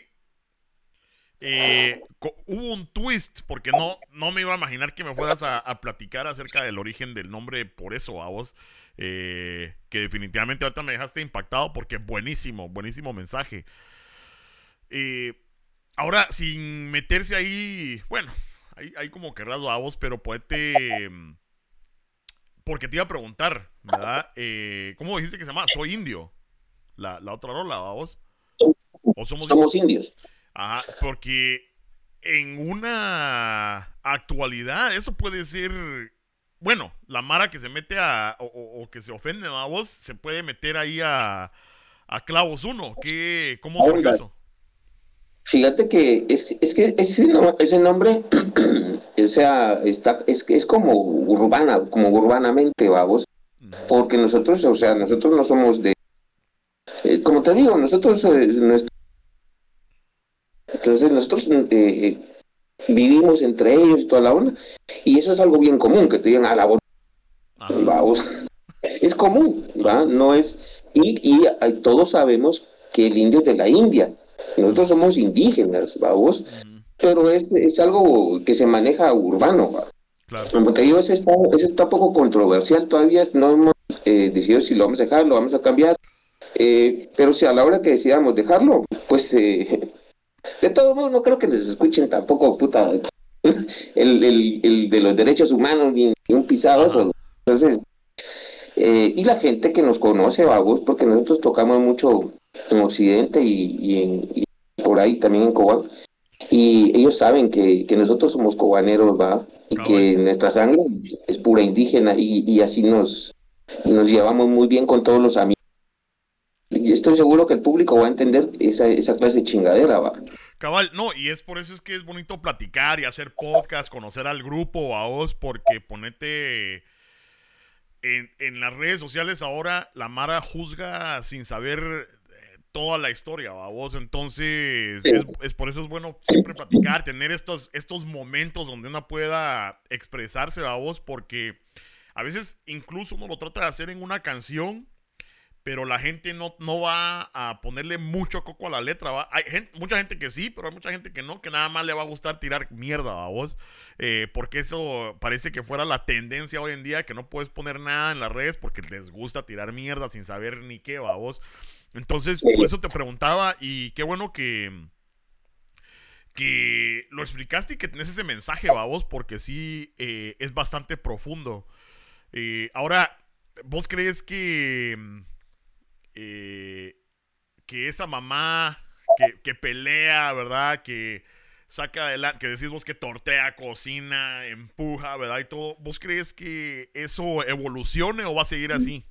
eh, hubo un twist, porque no, no me iba a imaginar que me fueras a, platicar acerca del origen del nombre por eso a vos. Eh, que definitivamente ahorita me dejaste impactado porque buenísimo, buenísimo mensaje. Eh, ahora, sin meterse ahí, bueno, hay, como que a vos, pero podete... Porque te iba a preguntar, ¿verdad? ¿Cómo dijiste que se llama? Soy indio. La, otra rola, vos? ¿O somos, somos indios? Ajá, porque en una actualidad eso puede ser bueno, la Mara que se mete a. o, que se ofende a vos, se puede meter ahí a, a Clavos 1. ¿Qué, ¿Cómo surgió eso? Fíjate que es, es que ese, ese nombre, o sea, está, es, es como urbana, como urbanamente, vamos. Porque nosotros, o sea, nosotros no somos de. Eh, como te digo, nosotros, eh, entonces nosotros eh, eh, vivimos entre ellos toda la onda, y eso es algo bien común, que te digan a la voz, vamos, es común, ¿va? No es, y, y, eh, todos sabemos que el indio es de la India, nosotros somos indígenas, vamos, pero es, es algo que se maneja urbano, ¿va? Claro. Como te digo, ese está, ese está poco controversial todavía, no hemos decidido si lo vamos a dejar, lo vamos a cambiar, pero si a la hora que decidamos dejarlo, pues de todos modos, no creo que les escuchen tampoco, puta, el, el, de los derechos humanos, ni, un pisado eso. Entonces, eh, y la gente que nos conoce, vagos, porque nosotros tocamos mucho en Occidente y, por ahí también en Cobán, y ellos saben que, nosotros somos cobaneros, va, y ah, que nuestra sangre es pura indígena, y, y así nos, nos llevamos muy bien con todos los amigos. Y estoy seguro que el público va a entender esa, esa clase de chingadera, va. Cabal, no, y es por eso es que es bonito platicar y hacer podcast, conocer al grupo, a vos, porque ponete en, las redes sociales ahora la Mara juzga sin saber eh, toda la historia, a vos, entonces es, por eso es bueno siempre platicar, tener estos, estos momentos donde uno pueda expresarse a vos, porque a veces incluso uno lo trata de hacer en una canción pero la gente no, no va a ponerle mucho coco a la letra. ¿va? Hay mucha gente que sí, pero hay mucha gente que no, que nada más le va a gustar tirar mierda a vos. Eh, porque eso parece que fuera la tendencia hoy en día, que no puedes poner nada en las redes porque les gusta tirar mierda sin saber ni qué va vos. Entonces, por eso te preguntaba, y qué bueno que, que lo explicaste y que tenés ese mensaje, va vos, porque sí eh, es bastante profundo. Eh, ahora, ¿vos crees que eh, que esa mamá que, pelea, ¿verdad? Que saca adelante, que decís vos que tortea, cocina, empuja, ¿verdad? Y todo. ¿Vos crees que eso evolucione o va a seguir así?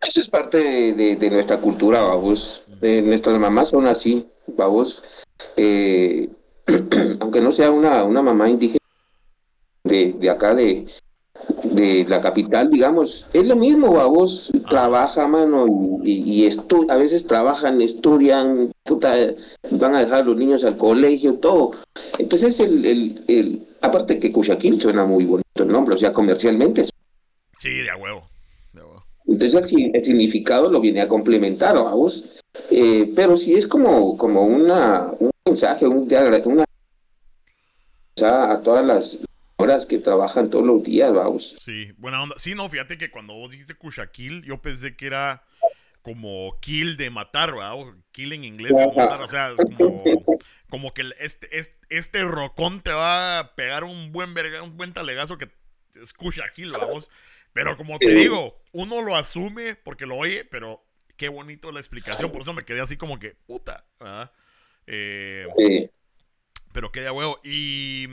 Eso es parte de, nuestra cultura, vamos. nuestras mamás son así, vamos. Eh, aunque no sea una, una mamá indígena de, de acá, de, de la capital, digamos, es lo mismo, vos trabaja, mano, y, y a veces trabajan, estudian, puta, van a dejar a los niños al colegio, todo. Entonces, el, el, el aparte que Cuyaquil suena muy bonito el nombre, o sea, comercialmente. Sí, de a huevo. Entonces, el, significado lo viene a complementar, vos. Eh, pero sí es como, como una, un mensaje, un, una a todas las horas que trabajan todos los días, vamos. Sí, buena onda. Sí, no, fíjate que cuando vos dijiste Kushakil, yo pensé que era como kill de matar, ¿verdad? kill en inglés es matar, o sea, como, como que este, este, este, rocón te va a pegar un buen verga, un buen talegazo que es Kushakil, vamos. Pero como te digo, uno lo asume porque lo oye, pero qué bonito la explicación, por eso me quedé así como que, puta, ¿verdad? Eh, sí. Pero qué de huevo. Y,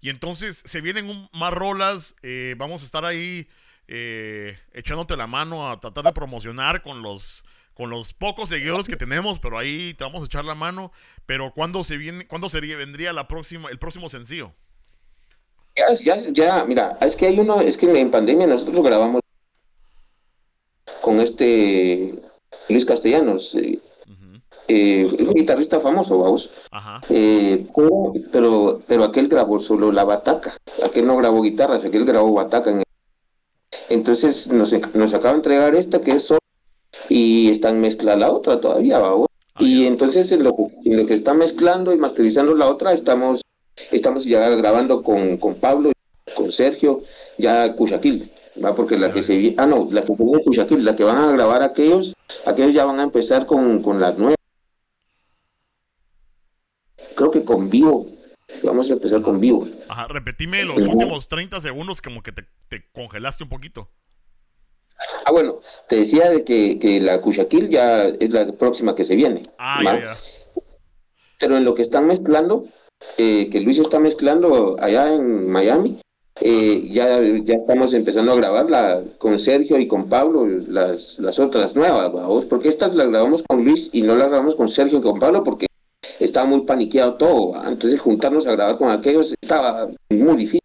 y entonces se vienen un, más rolas. Eh, vamos a estar ahí eh, echándote la mano a tratar de promocionar con los con los pocos seguidores que tenemos, pero ahí te vamos a echar la mano. Pero ¿cuándo se viene, cuándo sería, vendría la próxima, el próximo sencillo? Ya, ya, ya, mira, es que hay uno, es que en pandemia nosotros grabamos con este Luis Castellanos. Eh, eh, es un guitarrista famoso, vamos. Eh, pero, pero aquel grabó solo la bataca. Aquel no grabó guitarras, aquel grabó bataca. Entonces nos, nos acaba de entregar esta que es solo y están mezclando la otra todavía, vamos. Ah, y entonces en lo, en lo, que está mezclando y masterizando la otra, estamos, estamos ya grabando con, con Pablo, con Sergio, ya Cuchaquil. ¿va? Porque la que se ah no, la que la que van a grabar aquellos, aquellos ya van a empezar con, con las nuevas creo que con vivo. Vamos a empezar con vivo. Ajá, repetime los últimos 30 segundos como que te, congelaste un poquito. Ah, bueno, te decía de que, que la Cuchaquil ya es la próxima que se viene. Ah, ya, ya. Pero en lo que están mezclando, eh, que Luis está mezclando allá en Miami, eh, ya, ya estamos empezando a grabarla con Sergio y con Pablo, las, las otras nuevas, ¿vamos? porque estas las grabamos con Luis y no las grabamos con Sergio y con Pablo porque estaba muy paniqueado todo, entonces juntarnos a grabar con aquellos estaba muy difícil.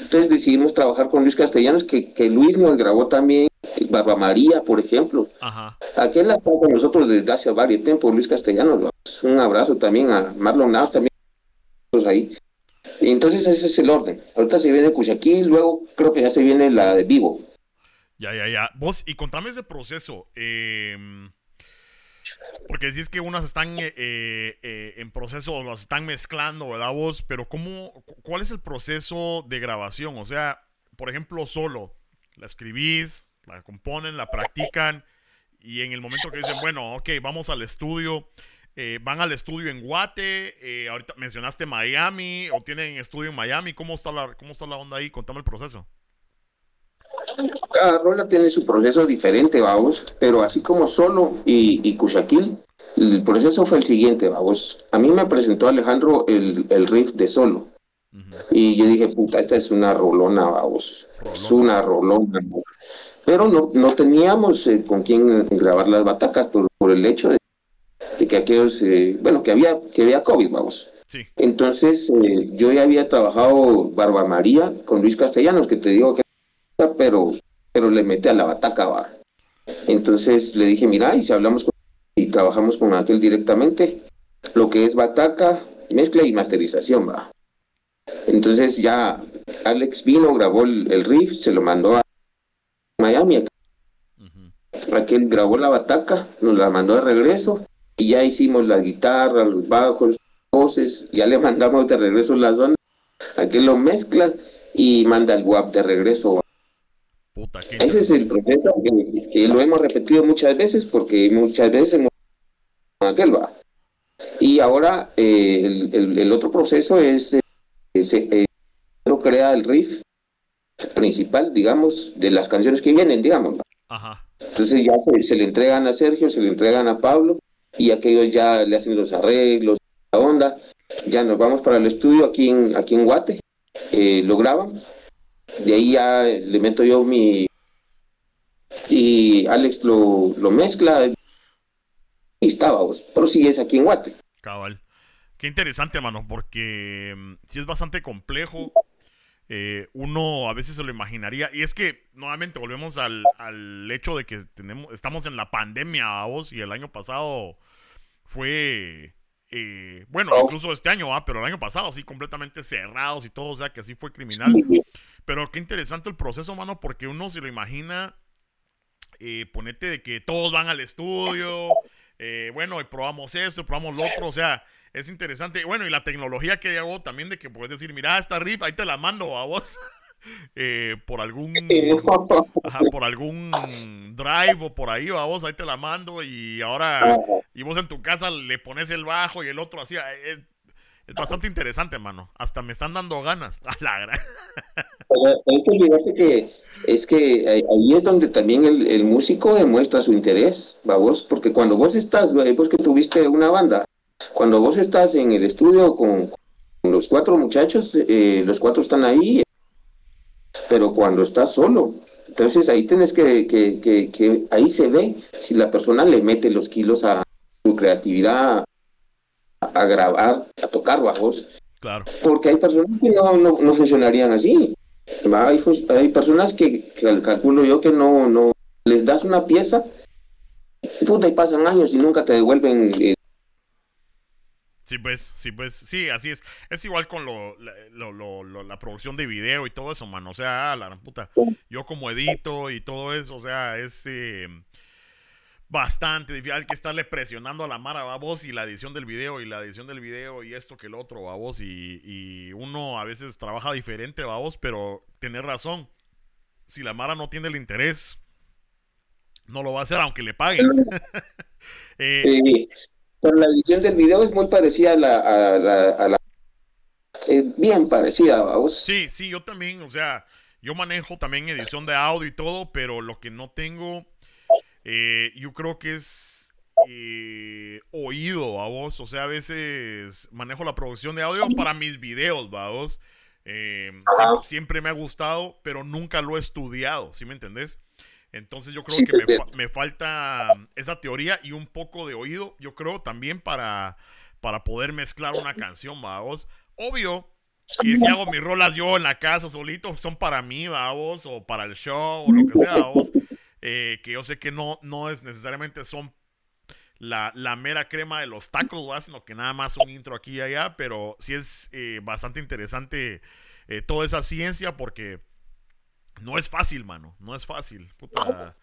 Entonces decidimos trabajar con Luis Castellanos, que, que Luis nos grabó también Barba María, por ejemplo. Ajá. Aquel está con nosotros desde hace varios tiempos, Luis Castellanos. Un abrazo también a Marlon Navas, también ahí. entonces ese es el orden. Ahorita se viene Cuchaquí, luego creo que ya se viene la de Vivo. Ya, ya, ya. Vos, y contame ese proceso. Eh, porque decís que unas están eh, eh, eh, en proceso, las están mezclando, ¿verdad vos? Pero ¿cómo, ¿cuál es el proceso de grabación? O sea, por ejemplo, solo, la escribís, la componen, la practican y en el momento que dicen, bueno, ok, vamos al estudio, van al estudio en Guate, ahorita mencionaste Miami o tienen estudio en Miami, ¿cómo está la, cómo está la onda ahí? Contame el proceso. Cada rola tiene su proceso diferente, vamos, pero así como solo y, y Cuchaquil, el proceso fue el siguiente, vamos. A mí me presentó Alejandro el, el riff de solo. Y yo dije, puta, esta es una rolona, vamos. Es una rolona. Pero no, no teníamos eh, con quién grabar las batacas por, por el hecho de, que aquellos, eh, bueno, que había, que había COVID, vamos. Entonces, eh, yo ya había trabajado Barba María con Luis Castellanos, que te digo que pero, pero le mete a la bataca, va. Entonces le dije, mira, y si hablamos y trabajamos con aquel directamente, lo que es bataca, mezcla y masterización, va. Entonces ya Alex vino, grabó el, riff, se lo mandó a Miami. Aquel grabó la bataca, nos la mandó de regreso y ya hicimos la guitarra, los bajos, voces, ya le mandamos de regreso la zona. Aquel lo mezcla y manda el WAP de regreso. Ese es el proceso que, lo hemos repetido muchas veces porque muchas veces hemos aquel va. Y ahora eh, el, otro proceso es, eh, se, eh, crea el riff principal, digamos, de las canciones que vienen, digamos. Entonces ya se, le entregan a Sergio, se le entregan a Pablo y aquellos ya le hacen los arreglos, la onda. Ya nos vamos para el estudio aquí en, aquí en Guate, lo graban de ahí ya le meto yo mi... Y Alex lo, lo mezcla y estaba, pero sí es aquí en Guate. Cabal. Qué interesante, hermano, porque mm, sí es bastante complejo eh, uno a veces se lo imaginaría. Y es que, nuevamente, volvemos al, al hecho de que tenemos, estamos en la pandemia, vos, y el año pasado fue... Eh, bueno, Oh. incluso este año, ¿va? pero el año pasado así completamente cerrados y todo, o sea que así fue criminal. Pero qué interesante el proceso, mano, porque uno se lo imagina, eh, ponete de que todos van al estudio, eh, bueno, y probamos esto, probamos lo otro, o sea, es interesante. Bueno, y la tecnología que llegó también de que puedes decir, mira, esta riff, ahí te la mando a vos. Eh, por algún ajá, por algún drive o por ahí, a vos ahí te la mando y ahora y vos en tu casa le pones el bajo y el otro así. Es, es bastante interesante, mano. Hasta me están dando ganas. A la gran. Pero hay que olvidarte que es que ahí es donde también el, el músico demuestra su interés, ¿va vos? Porque cuando vos estás, eh, vos que tuviste una banda, cuando vos estás en el estudio con, con los cuatro muchachos, eh, los cuatro están ahí, pero cuando estás solo, entonces ahí tienes que, que, que, que ahí se ve si la persona le mete los kilos a su creatividad, a, a grabar, a tocar bajos, Claro. porque hay personas que no, no, no funcionarían así. Hay, hay personas que, que cal- calculo yo que no, no les das una pieza, puta, y pasan años y nunca te devuelven. eh, Sí, pues, sí, pues, sí, así es. Es igual con lo, la, lo- lo- lo- la producción de video y todo eso, mano. O sea, la gran puta. Yo como edito y todo eso, o sea, es eh, bastante difícil. Hay que estarle presionando a la mara, va vos, y la edición del video, y la edición del video, y esto que el otro, va vos. Y, y uno a veces trabaja diferente, va vos, pero tenés razón. Si la mara no tiene el interés, no lo va a hacer aunque le paguen. Eh, eh, pero la edición del video es muy parecida a la... A la, eh, bien parecida, vamos. Sí, sí, yo también, o sea, yo manejo también edición de audio y todo, pero lo que no tengo, eh, yo creo que es eh, oído, a vos. O sea, a veces manejo la producción de audio para mis videos, siempre, siempre me ha gustado, pero nunca lo he estudiado, ¿sí me entendés? Entonces yo creo Sí, que me, te fa- me falta esa teoría y un poco de oído, yo creo también para, para poder mezclar una canción, vamos. Obvio que si hago mis rolas yo en la casa solito, son para mí, vamos, o para el show, o lo que sea, vamos. Eh, que yo sé que no, no es necesariamente son la, la mera crema de los tacos, ¿va? sino que nada más un intro aquí y allá, pero sí es eh, bastante interesante eh, toda esa ciencia porque no es fácil, mano, no es fácil. Puta.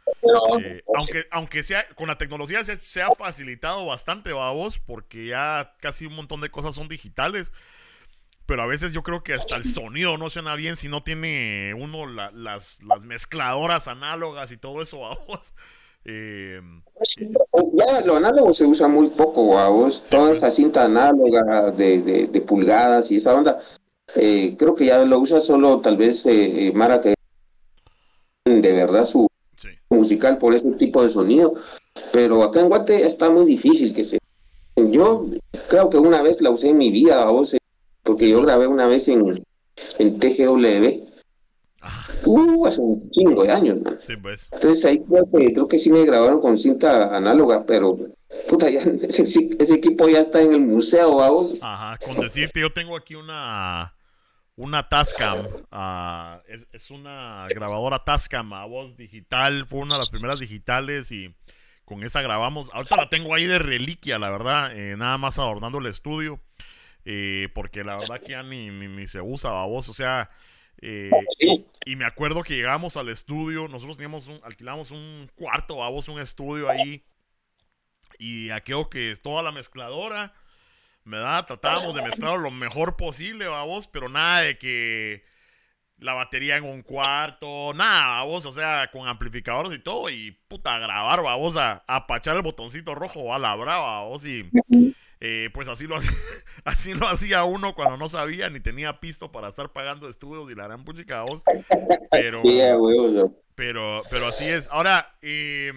Eh, aunque, aunque sea con la tecnología se, se ha facilitado bastante, vos, porque ya casi un montón de cosas son digitales. Pero a veces yo creo que hasta el sonido no suena bien si no tiene uno la- las, las mezcladoras análogas y todo eso, vamos. Eh, Ya lo análogo se usa muy poco, vamos. Sí, Toda esa cinta análoga de, de, de pulgadas y esa onda, eh, creo que ya lo usa solo tal vez eh, eh, Mara que de verdad su sí. musical por ese tipo de sonido. Pero acá en Guate está muy difícil que se... Yo creo que una vez la usé en mi vida, vos, porque yo grabé una vez en, en TGW. Ah, Uh, hace un chingo de años, man. sí, pues. Entonces ahí creo que, creo que sí me grabaron con cinta análoga, pero puta, ya ese, ese equipo ya está en el museo, vamos. Ajá, con decirte, yo tengo aquí una una Tascam, ah, es, es una grabadora Tascam a voz digital, fue una de las primeras digitales y con esa grabamos. Ahorita la tengo ahí de reliquia, la verdad, eh, nada más adornando el estudio, eh, porque la verdad que ya ni, ni, ni se usa, babos, o sea, eh, y me acuerdo que llegamos al estudio, nosotros teníamos un, alquilamos un cuarto, babos, un estudio ahí, y aquello que es toda la mezcladora. ¿Verdad? Tratábamos de mezclar lo mejor posible, vamos, pero nada de que la batería en un cuarto, nada, vamos, o sea, con amplificadores y todo, y puta, a grabar, vamos, a, a apachar el botoncito rojo a la brava, vamos, y eh, pues así lo, hacía, así lo hacía uno cuando no sabía ni tenía pisto para estar pagando estudios y la gran puchica, vamos, pero, pero, pero así es. Ahora, eh,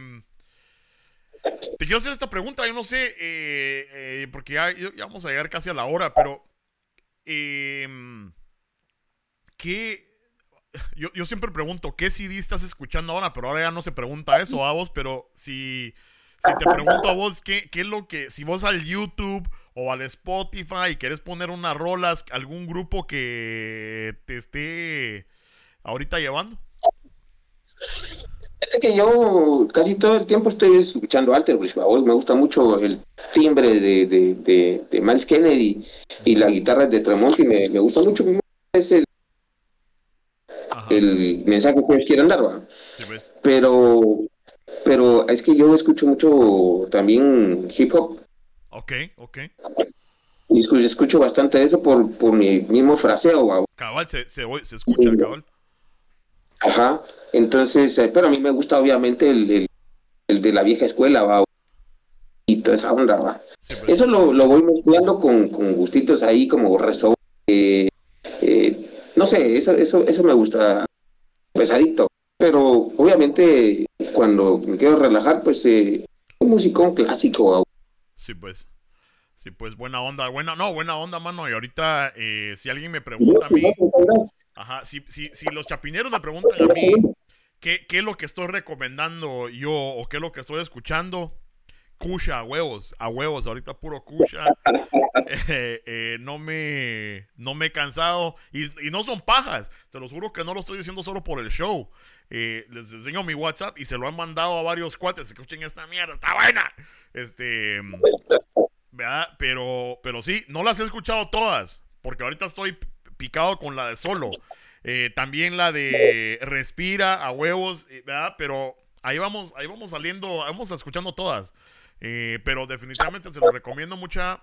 te quiero hacer esta pregunta. Yo no sé, eh, eh, porque ya, vamos a llegar casi a la hora, pero eh, ¿qué? Yo, yo siempre pregunto, ¿qué CD estás escuchando ahora? Pero ahora ya no se pregunta eso a vos, pero si, si te pregunto a vos, ¿qué, ¿qué es lo que, si vos al YouTube o al Spotify querés poner unas rolas, algún grupo que te esté ahorita llevando? Fíjate que yo casi todo el tiempo estoy escuchando Alterbridge, vos me gusta mucho el timbre de, de, de, de Miles Kennedy y la guitarra de Tremonti, me, me gusta mucho es el, el mensaje que ellos quieren dar, ¿va? Sí, pues. pero pero es que yo escucho mucho también hip hop Ok, ok. y escucho, escucho bastante eso por, por mi mismo fraseo, ¿va? Cabal, se, se, se escucha, cabal. Ajá. Entonces, eh, pero a mí me gusta obviamente el, el, el de la vieja escuela, va. Y toda esa onda, va. Sí. Eso lo, lo voy mezclando con, con gustitos ahí como rezo. eh, eh, no sé, eso, eso, eso me gusta pesadito. Pero obviamente cuando me quiero relajar, pues eh, un musicón clásico. va. Sí, pues. Sí, pues buena onda, buena, no, buena onda, mano. Y ahorita, eh, si alguien me pregunta a mí, ajá, si, si, si los chapineros me preguntan a mí qué, qué es lo que estoy recomendando yo o qué es lo que estoy escuchando, Kusha, a huevos, a huevos, ahorita puro Kusha. Eh, eh, no me no me he cansado y, y no son pajas, te los juro que no lo estoy diciendo solo por el show. Eh, les enseño mi WhatsApp y se lo han mandado a varios cuates. Escuchen esta mierda, está buena. Este, Pero, pero sí, no las he escuchado todas, porque ahorita estoy picado con la de solo. Eh, también la de respira a huevos, eh, ¿verdad? Pero ahí vamos, ahí vamos saliendo, vamos escuchando todas. Eh, pero definitivamente se lo recomiendo mucha.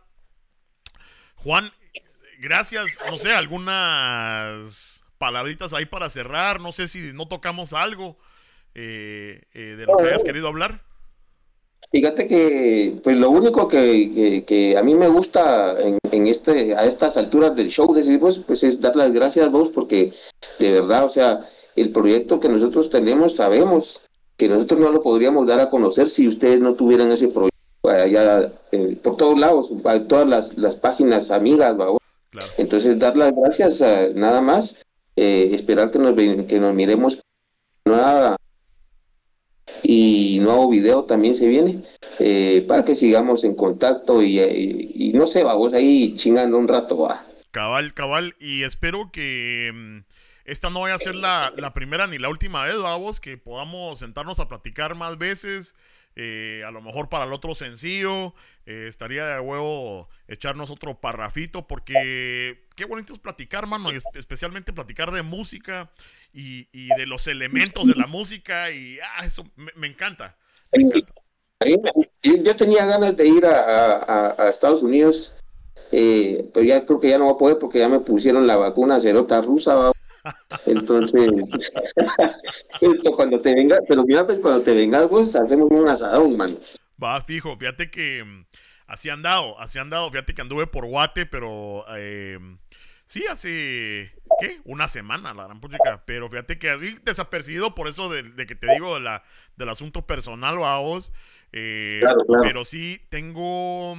Juan, gracias, no sé, algunas palabritas ahí para cerrar. No sé si no tocamos algo de lo que hayas querido hablar. Fíjate que pues lo único que, que, que a mí me gusta en, en este a estas alturas del show decir pues, pues es dar las gracias vos porque de verdad, o sea, el proyecto que nosotros tenemos sabemos que nosotros no lo podríamos dar a conocer si ustedes no tuvieran ese proyecto allá eh, por todos lados, a todas las, las páginas amigas, ¿va? Claro. Entonces, dar las gracias a- nada más, eh, esperar que nos, que nos miremos nueva y nuevo video también se viene eh, para que sigamos en contacto y, eh, no sé, vamos ahí chingando un rato, va. Cabal, cabal. Y espero que mm, esta no vaya a ser la, primera ni la última vez, vamos, que podamos sentarnos a platicar más veces. eh, a lo mejor para el otro sencillo. estaría de huevo echarnos otro parrafito. Porque qué bonito es platicar, mano. Y es- especialmente platicar de música y, y de los elementos de la música. Y ah, eso me, me encanta. Me Yo, tenía ganas de ir a, a- a- a Estados Unidos, eh, pero ya creo que ya no voy a poder porque ya me pusieron la vacuna cerota rusa. va. Entonces, cuando te vengas, pero mira, pues cuando te vengas, pues hacemos un asadón, man. Va, fijo, fíjate que mm, así han dado, así han dado, fíjate que anduve por Guate, pero eh, sí, hace, ¿qué? Una semana, la gran puchica, pero fíjate que así desapercibido por eso de, de que te digo de la, del asunto personal, vamos, eh, Claro, claro. pero sí tengo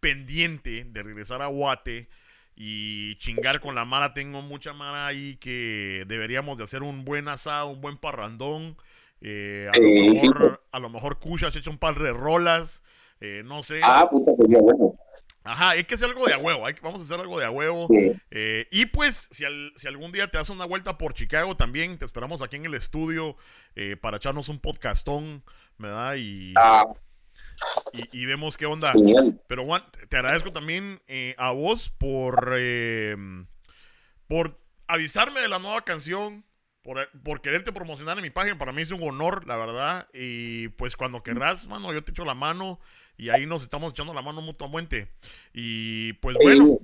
pendiente de regresar a Guate y chingar con la mara, tengo mucha mara ahí que deberíamos de hacer un buen asado, un buen parrandón. eh, a, lo mejor, a lo mejor Kush has hecho un par de rolas. eh, no sé. Ah, puta, pues ya, bueno. Ajá, hay que hacer algo de a huevo. hay vamos a hacer algo de a huevo. Sí. Eh, y pues, si, al- si algún día te das una vuelta por Chicago también, te esperamos aquí en el estudio eh, para echarnos un podcastón, ¿verdad? Y, Ah, y, y vemos qué onda. genial. Pero Juan, te agradezco también eh, a vos por, por avisarme de la nueva canción, por, por quererte promocionar en mi página. Para mí es un honor, la verdad. Y pues cuando querrás, mano, yo te echo la mano y ahí nos estamos echando la mano mutuamente. Y pues bueno,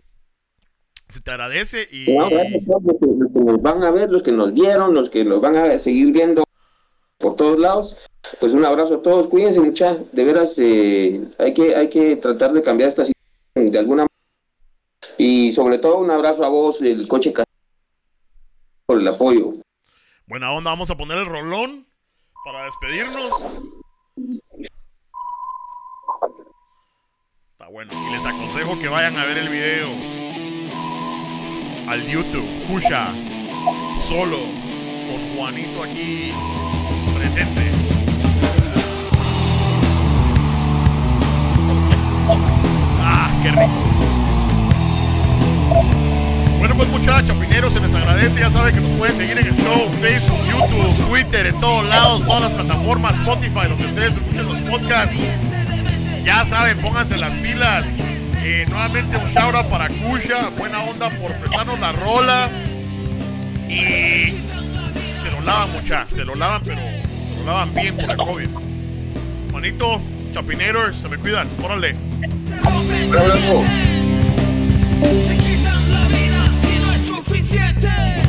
se te agradece y... No, gracias todos los que, los que nos van a ver, los que nos vieron, los que nos van a seguir viendo por todos lados. Pues un abrazo a todos, cuídense mucha, de veras eh, hay que hay que tratar de cambiar esta situación de alguna manera. Y sobre todo un abrazo a vos, el coche por el apoyo. Buena onda, vamos a poner el rolón para despedirnos. Está bueno. Y les aconsejo que vayan a ver el video al YouTube. Cucha, solo, con Juanito aquí presente. ¡Ah, qué rico! Bueno, pues muchachos, chapineros, se les agradece. Ya saben que nos pueden seguir en el show, Facebook, YouTube, Twitter, en todos lados, todas las plataformas, Spotify, donde ustedes escuchen los podcasts. Ya saben, pónganse las pilas. Eh, nuevamente un shout out para Kusha, buena onda por prestarnos la rola. Y se lo lavan mucha, se lo lavan, pero se lo lavan bien por el COVID. Juanito, chapineros, se me cuidan, órale. Un abrazo. siete